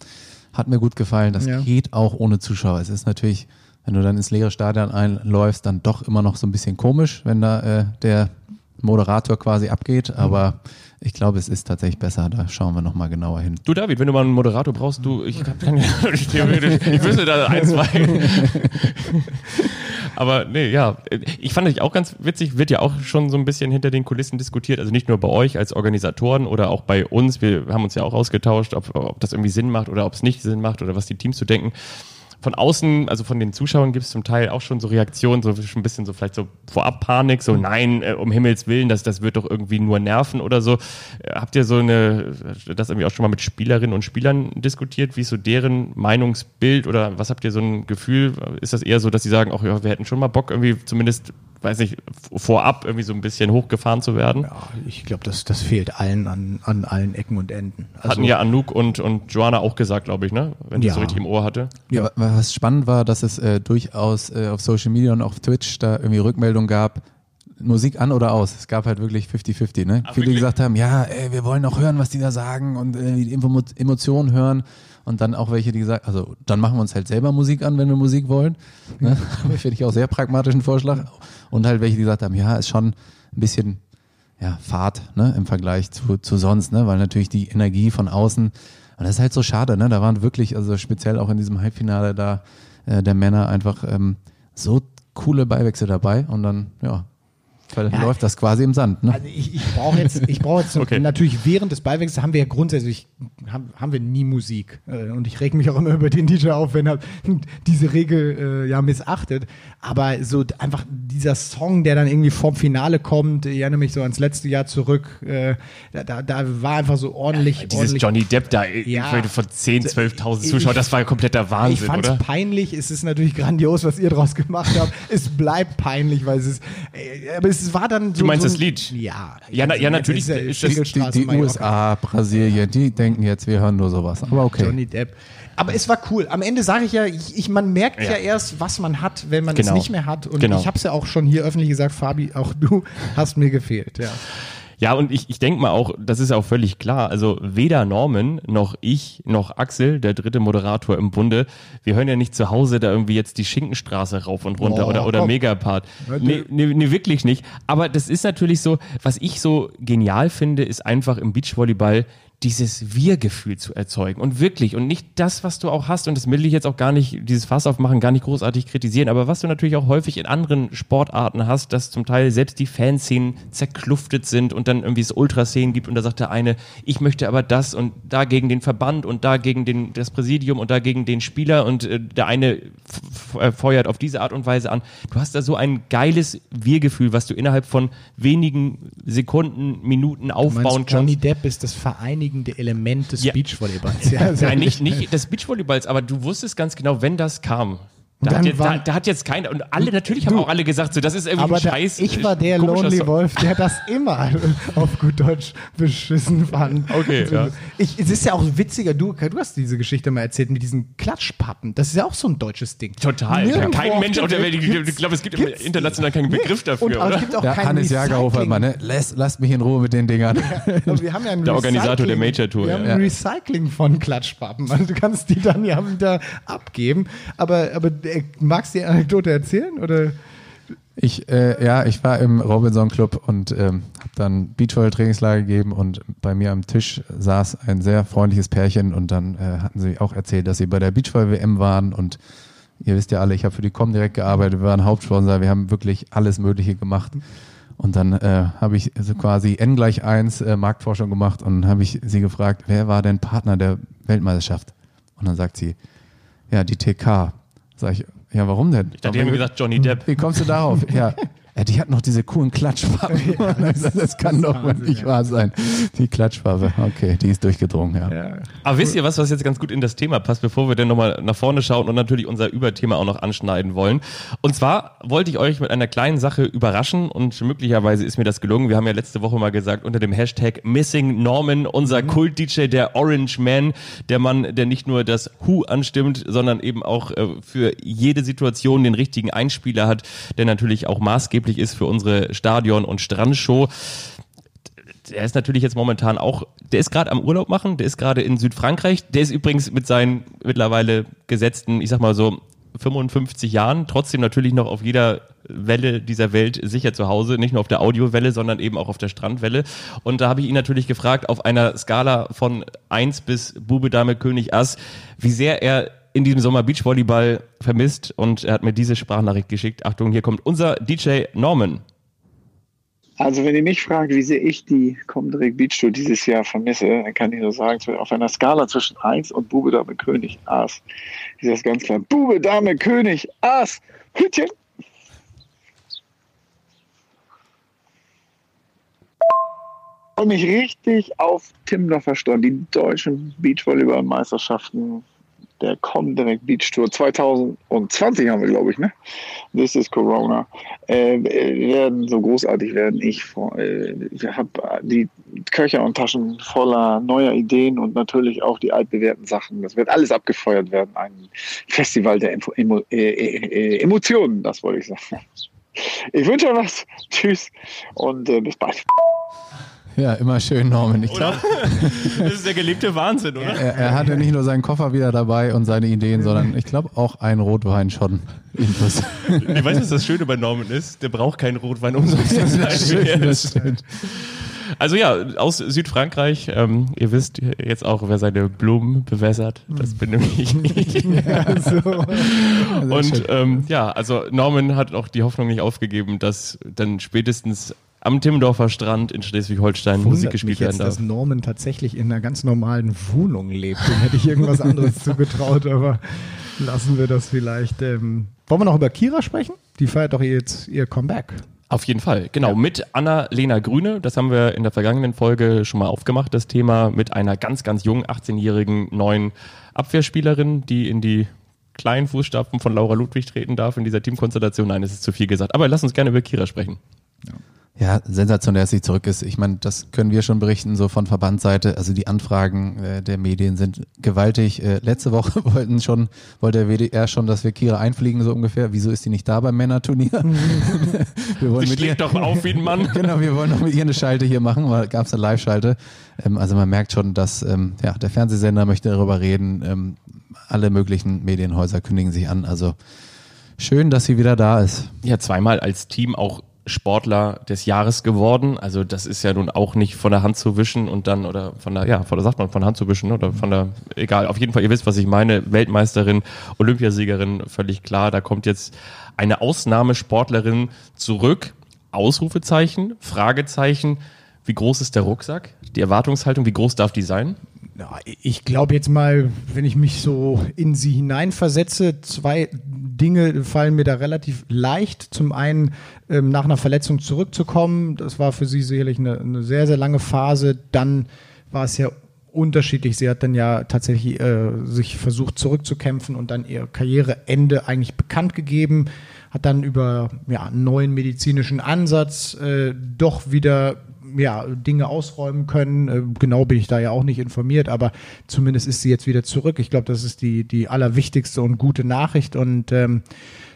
hat mir gut gefallen. Das Ja. geht auch ohne Zuschauer. Es ist natürlich, wenn du dann ins leere Stadion einläufst, dann doch immer noch so ein bisschen komisch, wenn da äh, der Moderator quasi abgeht. Aber ich glaube, es ist tatsächlich besser. Da schauen wir noch mal genauer hin. Du David, wenn du mal einen Moderator brauchst, du, ich kann, ich theoretisch, ich wüsste da ein, zwei. Aber nee, ja, ich fand das auch ganz witzig, wird ja auch schon so ein bisschen hinter den Kulissen diskutiert, also nicht nur bei euch als Organisatoren oder auch bei uns, wir haben uns ja auch ausgetauscht, ob, ob das irgendwie Sinn macht oder ob es nicht Sinn macht oder was die Teams zu denken von außen, also von den Zuschauern gibt es zum Teil auch schon so Reaktionen, so schon ein bisschen so vielleicht so vorab Panik, so nein, äh, um Himmels Willen, das, das wird doch irgendwie nur nerven oder so. Äh, habt ihr so eine, das irgendwie auch schon mal mit Spielerinnen und Spielern diskutiert? Wie ist so deren Meinungsbild oder was habt ihr so ein Gefühl? Ist das eher so, dass sie sagen, ach ja, wir hätten schon mal Bock, irgendwie zumindest weiß nicht, vorab irgendwie so ein bisschen hochgefahren zu werden. Ja, ich glaube, das, das fehlt allen an, an allen Ecken und Enden. Also, Hatten ja Anouk und, und Joanna auch gesagt, glaube ich, ne? Wenn ich ja. so richtig im Ohr hatte. Ja, was spannend war, dass es äh, durchaus äh, auf Social Media und auf Twitch da irgendwie Rückmeldungen gab, Musik an oder aus. Es gab halt wirklich 50-50. Ne? Ach, Viele wirklich? gesagt haben, ja, ey, wir wollen auch hören, was die da sagen und äh, die Emotionen hören. Und dann auch welche, die gesagt also dann machen wir uns halt selber Musik an, wenn wir Musik wollen. Ne? Finde ich auch sehr pragmatischen Vorschlag. Und halt welche, die gesagt haben, ja, ist schon ein bisschen ja, Fahrt ne, im Vergleich zu, zu sonst, ne? weil natürlich die Energie von außen, und das ist halt so schade, ne? da waren wirklich, also speziell auch in diesem Halbfinale da äh, der Männer einfach ähm, so coole Beiwechsel dabei und dann, ja, weil ja, läuft das quasi im Sand. Ne? Also ich, ich brauche jetzt, ich brauche jetzt okay. natürlich während des Beiwechsels haben wir ja grundsätzlich haben, haben wir nie Musik äh, und ich reg mich auch immer über den DJ auf, wenn er diese Regel äh, ja missachtet. Aber so einfach dieser Song, der dann irgendwie vorm Finale kommt, ich erinnere mich so ans letzte Jahr zurück. Äh, da, da war einfach so ordentlich. Ja, dieses ordentlich, Johnny Depp da äh, ja, von 10, 12.000 Zuschauern, das war ja kompletter Wahnsinn, ich fand's oder? peinlich. Es ist natürlich grandios, was ihr draus gemacht habt. es bleibt peinlich, weil es ist. Äh, es war dann so. Du meinst so, das Lied? Ja. Ja, na, ja natürlich. Ist ja, ist das, die, die USA, Brasilien, die denken jetzt, wir hören nur sowas. Aber okay. Johnny Depp. Aber es war cool. Am Ende sage ich ja, ich, ich, man merkt ja. ja. erst, was man hat, wenn man genau. es nicht mehr hat. Und genau. ich habe es ja auch schon hier öffentlich gesagt, Fabi, auch du hast mir gefehlt. Ja. Ja, und ich, ich denke mal auch, das ist auch völlig klar. Also weder Norman noch ich noch Axel, der dritte Moderator im Bunde, wir hören ja nicht zu Hause da irgendwie jetzt die Schinkenstraße rauf und runter oh, oder, oder Megapart. Nee, nee, nee, wirklich nicht. Aber das ist natürlich so, was ich so genial finde, ist einfach im Beachvolleyball dieses Wir-Gefühl zu erzeugen. Und wirklich, und nicht das, was du auch hast, und das will ich jetzt auch gar nicht, dieses Fass aufmachen, gar nicht großartig kritisieren, aber was du natürlich auch häufig in anderen Sportarten hast, dass zum Teil selbst die Fanszenen zerkluftet sind und dann irgendwie es Ultraszenen gibt und da sagt der eine, ich möchte aber das und da gegen den Verband und da gegen den, das Präsidium und da gegen den Spieler und äh, der eine äh, feuert auf diese Art und Weise an. Du hast da so ein geiles Wir-Gefühl, was du innerhalb von wenigen Sekunden, Minuten aufbauen du meinst, Johnny kannst. Depp ist das Verein reinigende Element des ja. Beachvolleyballs. Ja, Nein, nicht, nicht des Beachvolleyballs, aber du wusstest ganz genau, wenn das kam, da hat, jetzt, da, da hat, jetzt, keiner, und alle, natürlich haben auch alle gesagt, so, das ist irgendwie aber ein Scheiß. ich war der Lonely Song. Wolf, der das immer auf gut Deutsch beschissen fand. Okay, ja. Ich, es ist ja auch witziger, du, du hast diese Geschichte mal erzählt mit diesen Klatschpappen. Das ist ja auch so ein deutsches Ding. Total. Ja. Kein Mensch auf der Welt, ich glaube, es gibt international keinen Begriff dafür, und, oder? Es gibt auch ja, Hannes Jagerhofer immer, ne? Lass, lasst mich in Ruhe mit den Dingern. Ja, wir haben ja der Organisator der Major Tour. Wir haben ein Recycling von Klatschpappen. Also du kannst die dann ja wieder abgeben. Aber, aber magst du Anekdote erzählen? Oder? Ich, äh, ja, ich war im Robinson Club und ähm, habe dann Beachvolley-Trainingslager gegeben und bei mir am Tisch saß ein sehr freundliches Pärchen und dann äh, hatten sie auch erzählt, dass sie bei der Beachvolley-WM waren und ihr wisst ja alle, ich habe für die Com direkt gearbeitet, wir waren Hauptsponsor, wir haben wirklich alles Mögliche gemacht. Und dann äh, habe ich also quasi N gleich 1 äh, Marktforschung gemacht und habe ich sie gefragt, wer war denn Partner der Weltmeisterschaft? Und dann sagt sie, ja, die TK. Sag ich, ja, warum denn? Ich dachte, die haben gesagt Johnny Depp. Wie kommst du darauf? ja. Ja, die hat noch diese coolen Klatschfarben. Ja, das, das, kann doch Wahnsinn, nicht ja. wahr sein. Die Klatschfarbe, okay, die ist durchgedrungen, ja. ja. Aber wisst ihr was, was jetzt ganz gut in das Thema passt, bevor wir dann nochmal nach vorne schauen und natürlich unser Überthema auch noch anschneiden wollen? Und zwar wollte ich euch mit einer kleinen Sache überraschen und möglicherweise ist mir das gelungen. Wir haben ja letzte Woche mal gesagt, unter dem Hashtag Missing Norman, unser mhm. Kult-DJ, der Orange Man, der Mann, der nicht nur das Who anstimmt, sondern eben auch äh, für jede Situation den richtigen Einspieler hat, der natürlich auch maßgeblich maßgeblich ist für unsere Stadion- und Strandshow. Der ist natürlich jetzt momentan auch, der ist gerade am Urlaub machen, der ist gerade in Südfrankreich, der ist übrigens mit seinen mittlerweile gesetzten, ich sag mal so, 55 Jahren, trotzdem natürlich noch auf jeder Welle dieser Welt sicher zu Hause, nicht nur auf der Audiowelle, sondern eben auch auf der Strandwelle. Und da habe ich ihn natürlich gefragt, auf einer Skala von 1 bis Bube, Dame, König, Ass, wie sehr er in diesem Sommer Beachvolleyball vermisst und er hat mir diese Sprachnachricht geschickt. Achtung, hier kommt unser DJ Norman. Also wenn ihr mich fragt, wie sehr ich die Comdirect Beach Tour dieses Jahr vermisse, dann kann ich nur sagen, auf einer Skala zwischen 1 und Bube, Dame, König, Aas, ist das ganz klar. Bube, Dame, König, Aas, Hütchen. Ich freue mich richtig auf Timdorfer Storn, die deutschen Beachvolleyball-Meisterschaften der Comdirect Beach Tour 2020 haben wir, glaube ich, ne? This is Corona. Äh, werden so großartig werden. Ich, äh, ich habe die Köcher und Taschen voller neuer Ideen und natürlich auch die altbewährten Sachen. Das wird alles abgefeuert werden. Ein Festival der Info Emo äh, äh Emotionen, das wollte ich sagen. Ich wünsche euch was. Tschüss und äh, bis bald. Ja, immer schön, Norman. Ich glaube, das ist der gelebte Wahnsinn, oder? Er, er, hatte nicht nur seinen Koffer wieder dabei und seine Ideen, sondern ich glaube auch einen Rotwein schon. Ich weiß, was das Schöne bei Norman ist. Der braucht keinen Rotwein, um so zu sein. Also ja, aus Südfrankreich. Ähm, ihr wisst jetzt auch, wer seine Blumen bewässert. Das bin nämlich ich. Ja, so. Und ähm, ja, also Norman hat auch die Hoffnung nicht aufgegeben, dass dann spätestens am Timmendorfer Strand in Schleswig-Holstein Musik gespielt werden darf. dass Norman tatsächlich in einer ganz normalen Wohnung lebt. Dem hätte ich irgendwas anderes zugetraut, aber lassen wir das vielleicht. Ähm. Wollen wir noch über Kira sprechen? Die feiert doch jetzt ihr Comeback. Auf jeden Fall, genau. Ja. Mit Anna-Lena Grüne, das haben wir in der vergangenen Folge schon mal aufgemacht, das Thema mit einer ganz, ganz jungen, 18-jährigen neuen Abwehrspielerin, die in die kleinen Fußstapfen von Laura Ludwig treten darf in dieser Teamkonstellation. Nein, es ist zu viel gesagt. Aber lass uns gerne über Kira sprechen. Ja. Ja, sensationell, dass sie zurück ist. Ich meine, das können wir schon berichten, so von Verbandsseite. Also die Anfragen äh, der Medien sind gewaltig. Äh, letzte Woche wollten schon, wollte der WDR schon, dass wir Kira einfliegen, so ungefähr. Wieso ist die nicht da beim Männerturnier? wir wollen Sie mit ihr, doch auf wie ein Mann. genau, wir wollen noch mit ihr eine Schalte hier machen, weil gab es eine Live-Schalte. Ähm, also man merkt schon, dass ähm, ja, der Fernsehsender möchte darüber reden. Ähm, alle möglichen Medienhäuser kündigen sich an. Also schön, dass sie wieder da ist. Ja, zweimal als Team auch Sportler des Jahres geworden. Also das ist ja nun auch nicht von der Hand zu wischen und dann oder von der ja, von der sagt man von der Hand zu wischen oder von der egal, auf jeden Fall, ihr wisst, was ich meine, Weltmeisterin, Olympiasiegerin, völlig klar, da kommt jetzt eine Ausnahmesportlerin zurück. Ausrufezeichen, Fragezeichen. Wie groß ist der Rucksack? Die Erwartungshaltung, wie groß darf die sein? Ich glaube jetzt mal, wenn ich mich so in sie hineinversetze, zwei Dinge fallen mir da relativ leicht. Zum einen ähm, nach einer Verletzung zurückzukommen. Das war für sie sicherlich eine, eine sehr, sehr lange Phase. Dann war es ja unterschiedlich. Sie hat dann ja tatsächlich äh, sich versucht zurückzukämpfen und dann ihr Karriereende eigentlich bekannt gegeben, hat dann über ja, einen neuen medizinischen Ansatz äh, doch wieder ja, Dinge ausräumen können. Äh, genau bin ich da ja auch nicht informiert, aber zumindest ist sie jetzt wieder zurück. Ich glaube, das ist die, die allerwichtigste und gute Nachricht und ähm,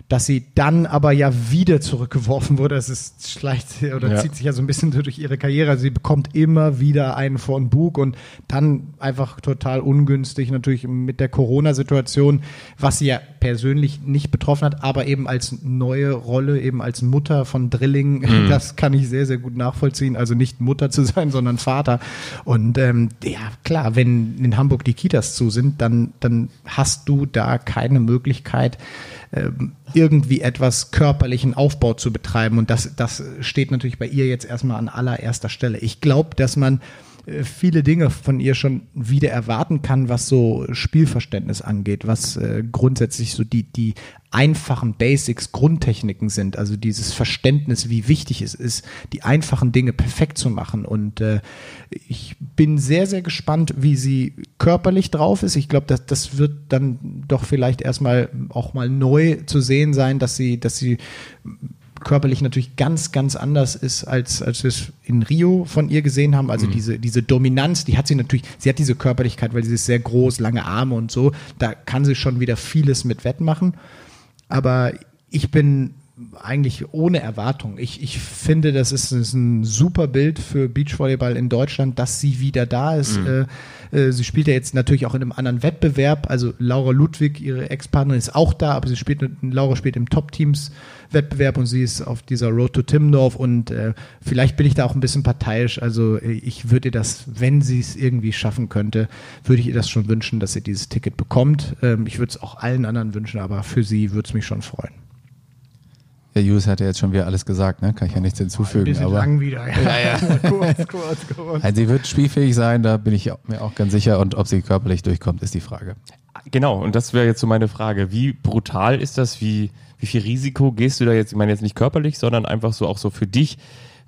dass sie dann aber ja wieder zurückgeworfen wurde. Das ist schleicht oder ja. zieht sich ja so ein bisschen durch ihre Karriere. Also sie bekommt immer wieder einen von Bug und dann einfach total ungünstig natürlich mit der Corona-Situation, was sie ja persönlich nicht betroffen hat, aber eben als neue Rolle, eben als Mutter von Drilling, mhm. das kann ich sehr, sehr gut nachvollziehen. Also nicht Mutter zu sein, sondern Vater. Und ähm, ja, klar, wenn in Hamburg die Kitas zu sind, dann, dann hast du da keine Möglichkeit, irgendwie etwas körperlichen Aufbau zu betreiben. Und das, das steht natürlich bei ihr jetzt erstmal an allererster Stelle. Ich glaube, dass man viele Dinge von ihr schon wieder erwarten kann, was so Spielverständnis angeht, was äh, grundsätzlich so die, die einfachen Basics, Grundtechniken sind, also dieses Verständnis, wie wichtig es ist, die einfachen Dinge perfekt zu machen. Und äh, ich bin sehr, sehr gespannt, wie sie körperlich drauf ist. Ich glaube, das, das wird dann doch vielleicht erstmal auch mal neu zu sehen sein, dass sie, dass sie körperlich natürlich ganz, ganz anders ist, als, als wir es in Rio von ihr gesehen haben. Also mhm. diese, diese Dominanz, die hat sie natürlich, sie hat diese Körperlichkeit, weil sie ist sehr groß, lange Arme und so. Da kann sie schon wieder vieles mit wettmachen. Aber ich bin eigentlich ohne Erwartung. Ich, ich finde, das ist, ist ein super Bild für Beachvolleyball in Deutschland, dass sie wieder da ist. Mhm. Äh, äh, sie spielt ja jetzt natürlich auch in einem anderen Wettbewerb. Also Laura Ludwig, ihre Ex-Partnerin, ist auch da, aber sie spielt, Laura spielt im Top-Teams-Wettbewerb und sie ist auf dieser Road to Timmendorf und äh, vielleicht bin ich da auch ein bisschen parteiisch. Also äh, ich würde ihr das, wenn sie es irgendwie schaffen könnte, würde ich ihr das schon wünschen, dass sie dieses Ticket bekommt. Ähm, ich würde es auch allen anderen wünschen, aber für sie würde es mich schon freuen. Der Jules hat ja jetzt schon wieder alles gesagt, ne? Kann ich ja nichts hinzufügen. Ein bisschen aber lang wieder, ja. ja, ja. kurz, kurz, kurz. Also sie wird spielfähig sein, da bin ich mir auch ganz sicher. Und ob sie körperlich durchkommt, ist die Frage. Genau, und das wäre jetzt so meine Frage. Wie brutal ist das? Wie, wie viel Risiko gehst du da jetzt? Ich meine jetzt nicht körperlich, sondern einfach so auch so für dich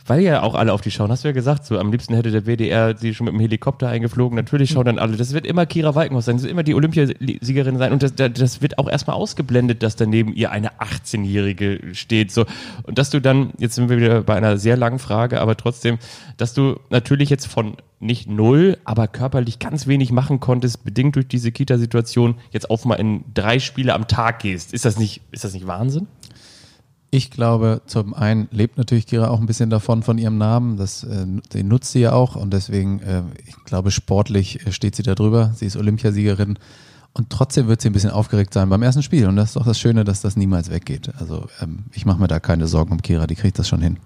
weil ja auch alle auf die schauen. Hast du ja gesagt, so am liebsten hätte der WDR sie schon mit dem Helikopter eingeflogen. Natürlich schauen dann alle. Das wird immer Kira Walkenhaus sein. Das wird immer die Olympiasiegerin sein. Und das, das wird auch erstmal ausgeblendet, dass daneben ihr eine 18-Jährige steht. So. Und dass du dann, jetzt sind wir wieder bei einer sehr langen Frage, aber trotzdem, dass du natürlich jetzt von nicht null, aber körperlich ganz wenig machen konntest, bedingt durch diese Kita-Situation, jetzt auf mal in drei Spiele am Tag gehst. Ist das nicht, ist das nicht Wahnsinn? Ich glaube, zum einen lebt natürlich Kira auch ein bisschen davon, von ihrem Namen. Das, äh, den nutzt sie ja auch und deswegen, äh, ich glaube, sportlich äh, steht sie da drüber. Sie ist Olympiasiegerin und trotzdem wird sie ein bisschen aufgeregt sein beim ersten Spiel. Und das ist doch das Schöne, dass das niemals weggeht. Also ähm, ich mache mir da keine Sorgen um Kira, die kriegt das schon hin.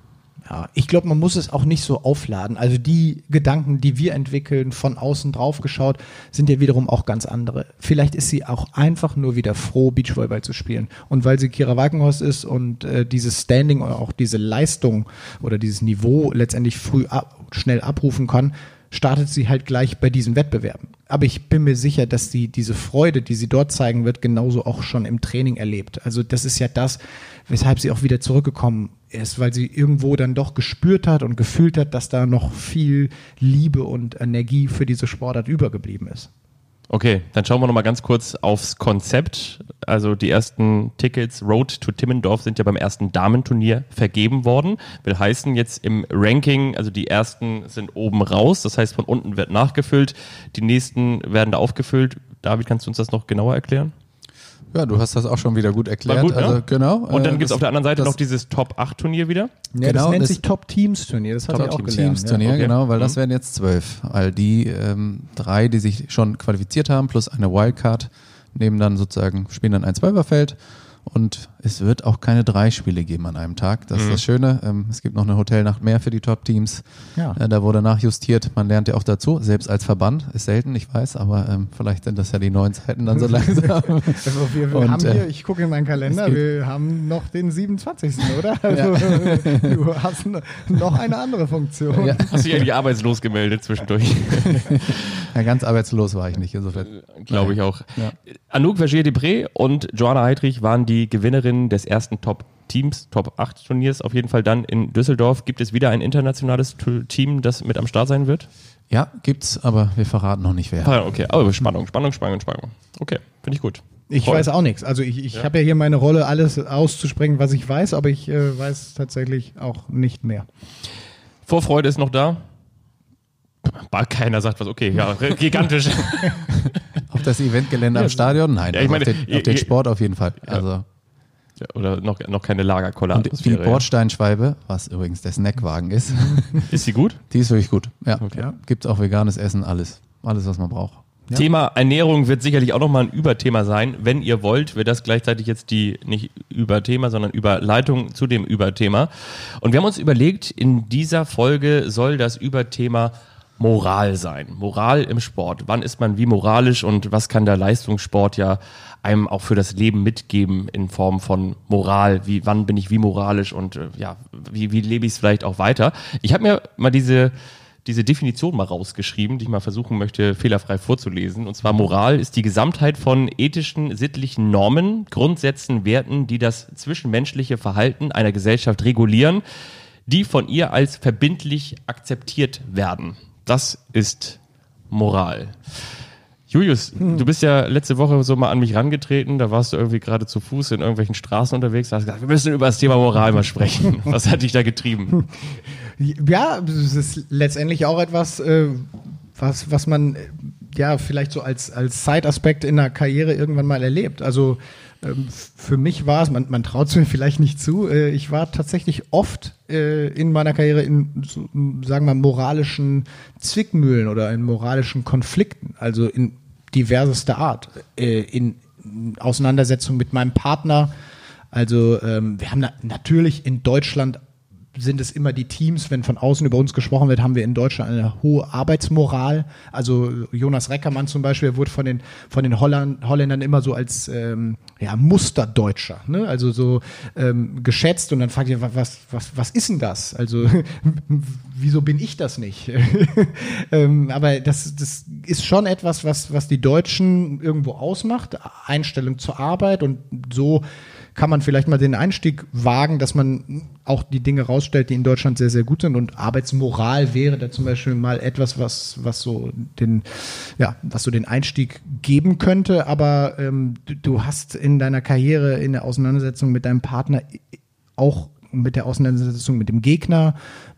Ja, ich glaube, man muss es auch nicht so aufladen. Also die Gedanken, die wir entwickeln, von außen drauf geschaut, sind ja wiederum auch ganz andere. Vielleicht ist sie auch einfach nur wieder froh, Beachvolleyball zu spielen. Und weil sie Kira Walkenhorst ist und äh, dieses Standing oder auch diese Leistung oder dieses Niveau letztendlich früh ab, schnell abrufen kann, startet sie halt gleich bei diesen Wettbewerben. Aber ich bin mir sicher, dass sie diese Freude, die sie dort zeigen wird, genauso auch schon im Training erlebt. Also das ist ja das, weshalb sie auch wieder zurückgekommen ist, weil sie irgendwo dann doch gespürt hat und gefühlt hat, dass da noch viel Liebe und Energie für diese Sportart übergeblieben ist. Okay, dann schauen wir nochmal ganz kurz aufs Konzept. Also die ersten Tickets Road to Timmendorf sind ja beim ersten Damenturnier vergeben worden. Will heißen jetzt im Ranking, also die ersten sind oben raus, das heißt von unten wird nachgefüllt, die nächsten werden da aufgefüllt. David, kannst du uns das noch genauer erklären? Ja, du hast das auch schon wieder gut erklärt. Gut, also, ne? genau. Und dann äh, gibt es auf der anderen Seite noch dieses Top-8-Turnier wieder. Ja, genau, das nennt das sich Top-Teams-Turnier. Das Top ich auch gelernt. Teams-Turnier, ja. okay. genau, weil mhm. das wären jetzt zwölf. All die ähm, drei, die sich schon qualifiziert haben, plus eine Wildcard, nehmen dann sozusagen, spielen dann ein Zwölferfeld und es wird auch keine drei Spiele geben an einem Tag. Das mhm. ist das Schöne. Ähm, es gibt noch eine Hotelnacht mehr für die Top-Teams. Ja. Äh, da wurde nachjustiert. Man lernt ja auch dazu, selbst als Verband. Ist selten, ich weiß, aber ähm, vielleicht sind das ja die neuen Zeiten dann so langsam. also wir, wir und, haben hier, äh, ich gucke in meinen Kalender, wir haben noch den 27. oder? Also ja. du hast noch eine andere Funktion. Ja. Hast du dich eigentlich arbeitslos gemeldet zwischendurch? ja, ganz arbeitslos war ich nicht, insofern. Glaube ich auch. Ja. Anouk Vergier-Debré und Joanna Heidrich waren die Gewinnerinnen des ersten Top Teams, Top 8 Turniers auf jeden Fall dann in Düsseldorf. Gibt es wieder ein internationales Team, das mit am Start sein wird? Ja, gibt's, aber wir verraten noch nicht wer. Ah, okay, aber Spannung, Spannung, Spannung, Spannung. Okay, finde ich gut. Ich Voll. weiß auch nichts. Also ich, ich ja. habe ja hier meine Rolle, alles auszusprechen, was ich weiß, aber ich äh, weiß tatsächlich auch nicht mehr. Vorfreude ist noch da. Keiner sagt was, okay, ja, gigantisch. auf das Eventgelände am Stadion? Nein, ja, ich meine, auf, den, auf den Sport auf jeden Fall. Also oder noch, noch keine Lagerkoller. Und die Bordsteinschweibe, was übrigens der Snackwagen ist. Ist sie gut? Die ist wirklich gut. Ja. Okay. ja. Gibt auch veganes Essen, alles. Alles, was man braucht. Ja. Thema Ernährung wird sicherlich auch nochmal ein Überthema sein. Wenn ihr wollt, wird das gleichzeitig jetzt die, nicht Überthema, sondern Überleitung zu dem Überthema. Und wir haben uns überlegt, in dieser Folge soll das Überthema Moral sein. Moral im Sport. Wann ist man wie moralisch und was kann der Leistungssport ja einem auch für das Leben mitgeben in Form von Moral? Wie, wann bin ich wie moralisch und äh, ja, wie, wie lebe ich es vielleicht auch weiter? Ich habe mir mal diese, diese Definition mal rausgeschrieben, die ich mal versuchen möchte, fehlerfrei vorzulesen. Und zwar Moral ist die Gesamtheit von ethischen, sittlichen Normen, Grundsätzen, Werten, die das zwischenmenschliche Verhalten einer Gesellschaft regulieren, die von ihr als verbindlich akzeptiert werden. Das ist Moral. Julius, hm. du bist ja letzte Woche so mal an mich rangetreten, da warst du irgendwie gerade zu Fuß in irgendwelchen Straßen unterwegs, hast gesagt, wir müssen über das Thema Moral mal sprechen. Was hat dich da getrieben? Ja, es ist letztendlich auch etwas, äh, was, was man ja, vielleicht so als, als Side-Aspekt in der Karriere irgendwann mal erlebt. Also ähm, für mich war es, man, man traut es mir vielleicht nicht zu, äh, ich war tatsächlich oft äh, in meiner Karriere in, sagen wir moralischen Zwickmühlen oder in moralischen Konflikten, also in diversester Art, äh, in Auseinandersetzung mit meinem Partner. Also ähm, wir haben na natürlich in Deutschland sind es immer die Teams, wenn von außen über uns gesprochen wird, haben wir in Deutschland eine hohe Arbeitsmoral. Also Jonas Reckermann zum Beispiel wurde von den, von den Holland, Holländern immer so als ähm, ja, Musterdeutscher, ne? also so ähm, geschätzt und dann fragt ihr, was, was, was ist denn das? Also wieso bin ich das nicht? ähm, aber das, das ist schon etwas, was, was die Deutschen irgendwo ausmacht, Einstellung zur Arbeit und so kann man vielleicht mal den Einstieg wagen, dass man auch die Dinge rausstellt, die in Deutschland sehr, sehr gut sind. Und Arbeitsmoral wäre da zum Beispiel mal etwas, was, was so den, ja, was so den Einstieg geben könnte. Aber ähm, du, du hast in deiner Karriere, in der Auseinandersetzung mit deinem Partner auch mit der Auseinandersetzung mit dem Gegner,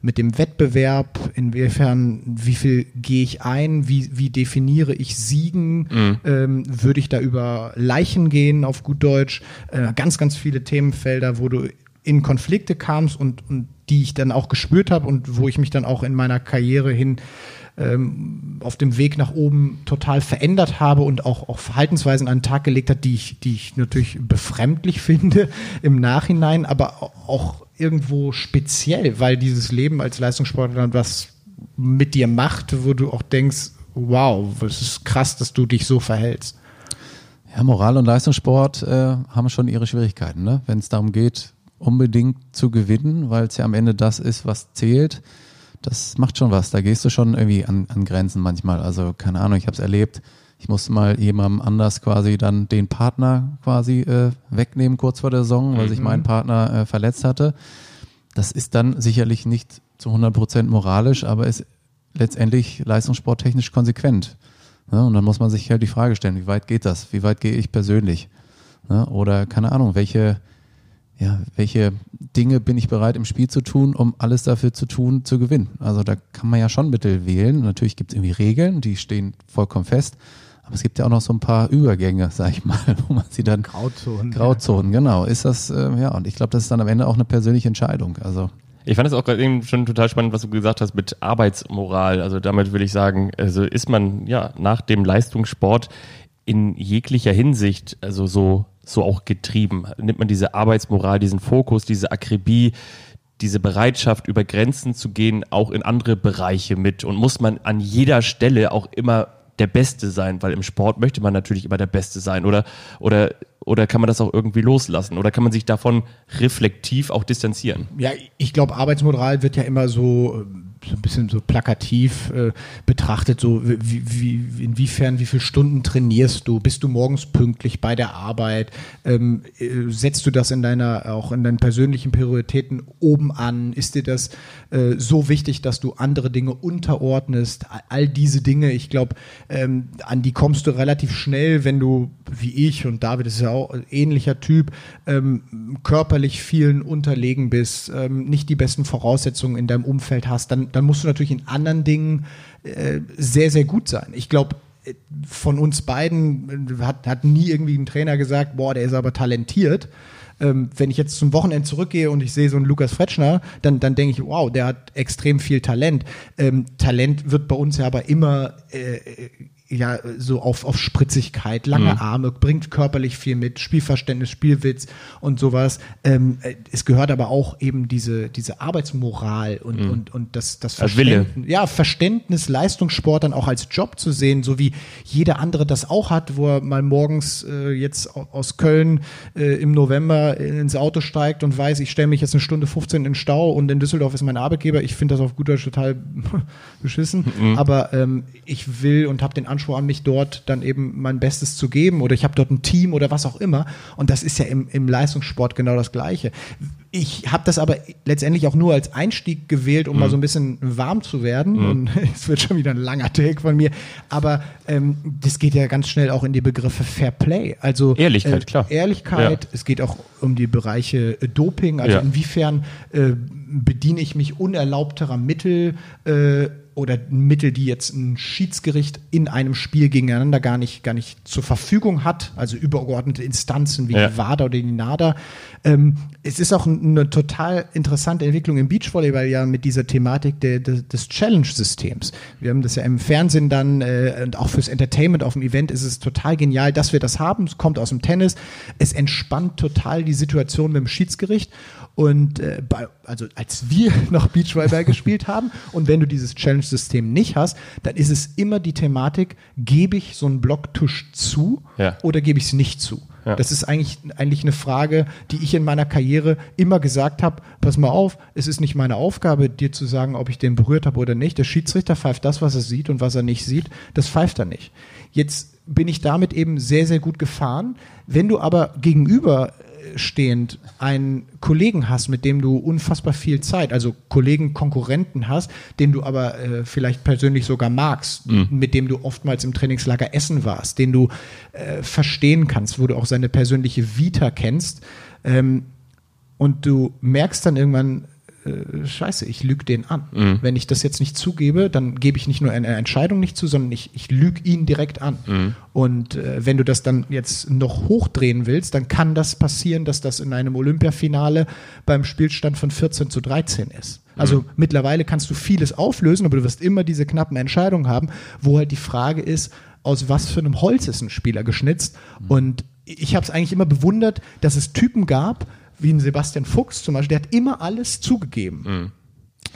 mit dem Wettbewerb, inwiefern, wie viel gehe ich ein, wie, wie definiere ich Siegen, mhm. ähm, würde ich da über Leichen gehen, auf gut Deutsch, äh, ganz, ganz viele Themenfelder, wo du in Konflikte kamst und, und die ich dann auch gespürt habe und wo ich mich dann auch in meiner Karriere hin ähm, auf dem Weg nach oben total verändert habe und auch, auch Verhaltensweisen an den Tag gelegt hat, die ich, die ich natürlich befremdlich finde im Nachhinein, aber auch irgendwo speziell, weil dieses Leben als Leistungssportler was mit dir macht, wo du auch denkst, wow, es ist krass, dass du dich so verhältst. Ja, Moral und Leistungssport äh, haben schon ihre Schwierigkeiten, ne? wenn es darum geht, unbedingt zu gewinnen, weil es ja am Ende das ist, was zählt. Das macht schon was. Da gehst du schon irgendwie an, an Grenzen manchmal. Also keine Ahnung, ich habe es erlebt ich musste mal jemandem anders quasi dann den Partner quasi äh, wegnehmen kurz vor der Saison, weil mhm. sich mein Partner äh, verletzt hatte. Das ist dann sicherlich nicht zu 100 Prozent moralisch, aber ist letztendlich leistungssporttechnisch konsequent. Ja, und dann muss man sich halt die Frage stellen, wie weit geht das? Wie weit gehe ich persönlich? Ja, oder keine Ahnung, welche, ja, welche Dinge bin ich bereit im Spiel zu tun, um alles dafür zu tun, zu gewinnen? Also da kann man ja schon Mittel wählen. Natürlich gibt es irgendwie Regeln, die stehen vollkommen fest. Aber es gibt ja auch noch so ein paar Übergänge, sag ich mal, wo man sie dann. Grauzonen. Grauzonen, ja. genau. Ist das, äh, ja, und ich glaube, das ist dann am Ende auch eine persönliche Entscheidung. Also. Ich fand es auch gerade eben schon total spannend, was du gesagt hast mit Arbeitsmoral. Also damit würde ich sagen, also ist man ja nach dem Leistungssport in jeglicher Hinsicht, also so, so auch getrieben. Nimmt man diese Arbeitsmoral, diesen Fokus, diese Akribie, diese Bereitschaft, über Grenzen zu gehen, auch in andere Bereiche mit und muss man an jeder Stelle auch immer der Beste sein, weil im Sport möchte man natürlich immer der Beste sein oder, oder, oder kann man das auch irgendwie loslassen oder kann man sich davon reflektiv auch distanzieren? Ja, ich glaube, Arbeitsmoral wird ja immer so so ein bisschen so plakativ äh, betrachtet, so wie, wie, inwiefern, wie viele Stunden trainierst du? Bist du morgens pünktlich bei der Arbeit? Ähm, äh, setzt du das in deiner, auch in deinen persönlichen Prioritäten oben an? Ist dir das äh, so wichtig, dass du andere Dinge unterordnest? All diese Dinge, ich glaube, ähm, an die kommst du relativ schnell, wenn du, wie ich und David ist ja auch ein ähnlicher Typ, ähm, körperlich vielen unterlegen bist, ähm, nicht die besten Voraussetzungen in deinem Umfeld hast, dann dann musst du natürlich in anderen Dingen äh, sehr, sehr gut sein. Ich glaube, äh, von uns beiden hat, hat nie irgendwie ein Trainer gesagt, boah, der ist aber talentiert. Ähm, wenn ich jetzt zum Wochenende zurückgehe und ich sehe so einen Lukas Fretschner, dann, dann denke ich, wow, der hat extrem viel Talent. Ähm, Talent wird bei uns ja aber immer äh, ja so auf, auf Spritzigkeit, lange mhm. Arme, bringt körperlich viel mit, Spielverständnis, Spielwitz und sowas. Ähm, äh, es gehört aber auch eben diese, diese Arbeitsmoral und, mhm. und, und das, das Verständnis, ja, Verständnis, Leistungssport dann auch als Job zu sehen, so wie jeder andere das auch hat, wo er mal morgens äh, jetzt aus Köln äh, im November ins Auto steigt und weiß, ich stelle mich jetzt eine Stunde 15 in den Stau und in Düsseldorf ist mein Arbeitgeber. Ich finde das auf gut Deutsch total beschissen, mhm. aber ähm, ich will und habe den Anspruch, Anspruch an mich, dort dann eben mein Bestes zu geben oder ich habe dort ein Team oder was auch immer. Und das ist ja im, im Leistungssport genau das Gleiche. Ich habe das aber letztendlich auch nur als Einstieg gewählt, um mhm. mal so ein bisschen warm zu werden. Mhm. Und es wird schon wieder ein langer Take von mir. Aber ähm, das geht ja ganz schnell auch in die Begriffe Fair Play. Also Ehrlichkeit, äh, klar. Ehrlichkeit. Ja. Es geht auch um die Bereiche äh, Doping. Also ja. inwiefern äh, bediene ich mich unerlaubterer Mittel äh, oder Mittel, die jetzt ein Schiedsgericht in einem Spiel gegeneinander gar nicht, gar nicht zur Verfügung hat, also übergeordnete Instanzen wie Ja. die WADA oder die NADA. Ähm, es ist auch eine total interessante Entwicklung im Beachvolleyball ja mit dieser Thematik der, des, des Challenge-Systems. Wir haben das ja im Fernsehen dann äh, und auch fürs Entertainment auf dem Event ist es total genial, dass wir das haben. Es kommt aus dem Tennis. Es entspannt total die Situation mit dem Schiedsgericht. Und äh, bei, also als wir noch Beachvolleyball gespielt haben und wenn du dieses Challenge-System nicht hast, dann ist es immer die Thematik, gebe ich so einen Blocktusch zu Ja. oder gebe ich es nicht zu? Ja. Das ist eigentlich, eigentlich eine Frage, die ich in meiner Karriere immer gesagt habe, pass mal auf, es ist nicht meine Aufgabe, dir zu sagen, ob ich den berührt habe oder nicht. Der Schiedsrichter pfeift das, was er sieht und was er nicht sieht, das pfeift er nicht. Jetzt bin ich damit eben sehr, sehr gut gefahren. Wenn du aber gegenüber stehend einen Kollegen hast, mit dem du unfassbar viel Zeit, also Kollegen, Konkurrenten hast, den du aber äh, vielleicht persönlich sogar magst, mit dem du oftmals im Trainingslager essen warst, den du äh, verstehen kannst, wo du auch seine persönliche Vita kennst, ähm, und du merkst dann irgendwann, äh, scheiße, ich lüge den an. Wenn ich das jetzt nicht zugebe, dann gebe ich nicht nur eine Entscheidung nicht zu, sondern ich, ich lüge ihn direkt an. Und äh, wenn du das dann jetzt noch hochdrehen willst, dann kann das passieren, dass das in einem Olympiafinale beim Spielstand von 14 zu 13 ist. Also mittlerweile kannst du vieles auflösen, aber du wirst immer diese knappen Entscheidungen haben, wo halt die Frage ist, aus was für einem Holz ist ein Spieler geschnitzt. Und ich habe es eigentlich immer bewundert, dass es Typen gab, wie ein Sebastian Fuchs zum Beispiel, der hat immer alles zugegeben.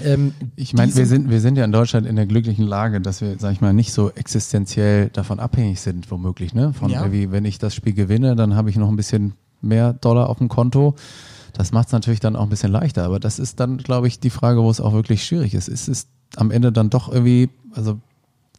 Ähm, Ich meine, wir sind, wir sind ja in Deutschland in der glücklichen Lage, dass wir, sag ich mal, nicht so existenziell davon abhängig sind, womöglich, ne? Von Ja. irgendwie, wenn ich das Spiel gewinne, dann habe ich noch ein bisschen mehr Dollar auf dem Konto. Das macht es natürlich dann auch ein bisschen leichter. Aber das ist dann, glaube ich, die Frage, wo es auch wirklich schwierig ist. Es ist am Ende dann doch irgendwie, also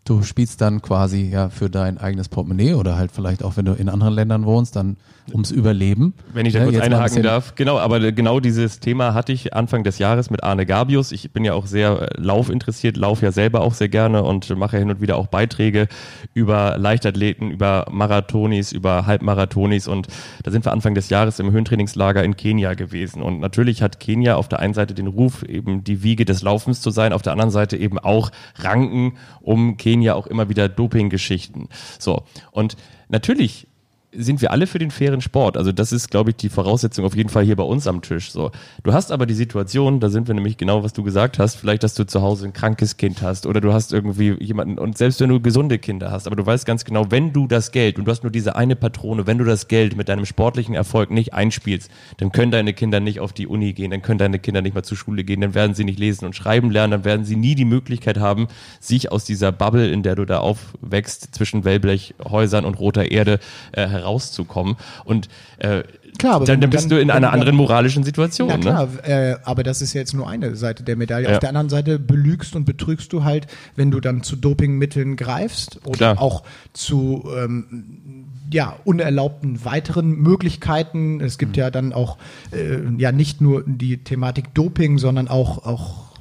du spielst dann quasi ja für dein eigenes Portemonnaie oder halt vielleicht auch, wenn du in anderen Ländern wohnst, dann ums Überleben. Wenn ich da Ja, kurz ein einhaken darf. Genau, aber genau dieses Thema hatte ich Anfang des Jahres mit Arne Gabius. Ich bin ja auch sehr äh, laufinteressiert, laufe ja selber auch sehr gerne und mache hin und wieder auch Beiträge über Leichtathleten, über Marathonis, über Halbmarathonis und da sind wir Anfang des Jahres im Höhentrainingslager in Kenia gewesen und natürlich hat Kenia auf der einen Seite den Ruf, eben die Wiege des Laufens zu sein, auf der anderen Seite eben auch Ranken um Kenia auch immer wieder Dopinggeschichten. So, und natürlich sind wir alle für den fairen Sport. Also das ist, glaube ich, die Voraussetzung auf jeden Fall hier bei uns am Tisch. So, du hast aber die Situation, da sind wir nämlich genau, was du gesagt hast, vielleicht, dass du zu Hause ein krankes Kind hast oder du hast irgendwie jemanden und selbst wenn du gesunde Kinder hast, aber du weißt ganz genau, wenn du das Geld und du hast nur diese eine Patrone, wenn du das Geld mit deinem sportlichen Erfolg nicht einspielst, dann können deine Kinder nicht auf die Uni gehen, dann können deine Kinder nicht mal zur Schule gehen, dann werden sie nicht lesen und schreiben lernen, dann werden sie nie die Möglichkeit haben, sich aus dieser Bubble, in der du da aufwächst, zwischen Wellblechhäusern und roter Erde äh, herauszukommen. Und äh, Klar, dann, dann bist dann- du in einer anderen moralischen Situation. Na Ne? klar, äh, aber das ist ja jetzt nur eine Seite der Medaille. Ja. Auf der anderen Seite belügst und betrügst du halt, wenn du dann zu Dopingmitteln greifst oder Klar. auch zu ähm, ja, unerlaubten weiteren Möglichkeiten. Es Mhm. gibt ja dann auch äh, ja nicht nur die Thematik Doping, sondern auch, auch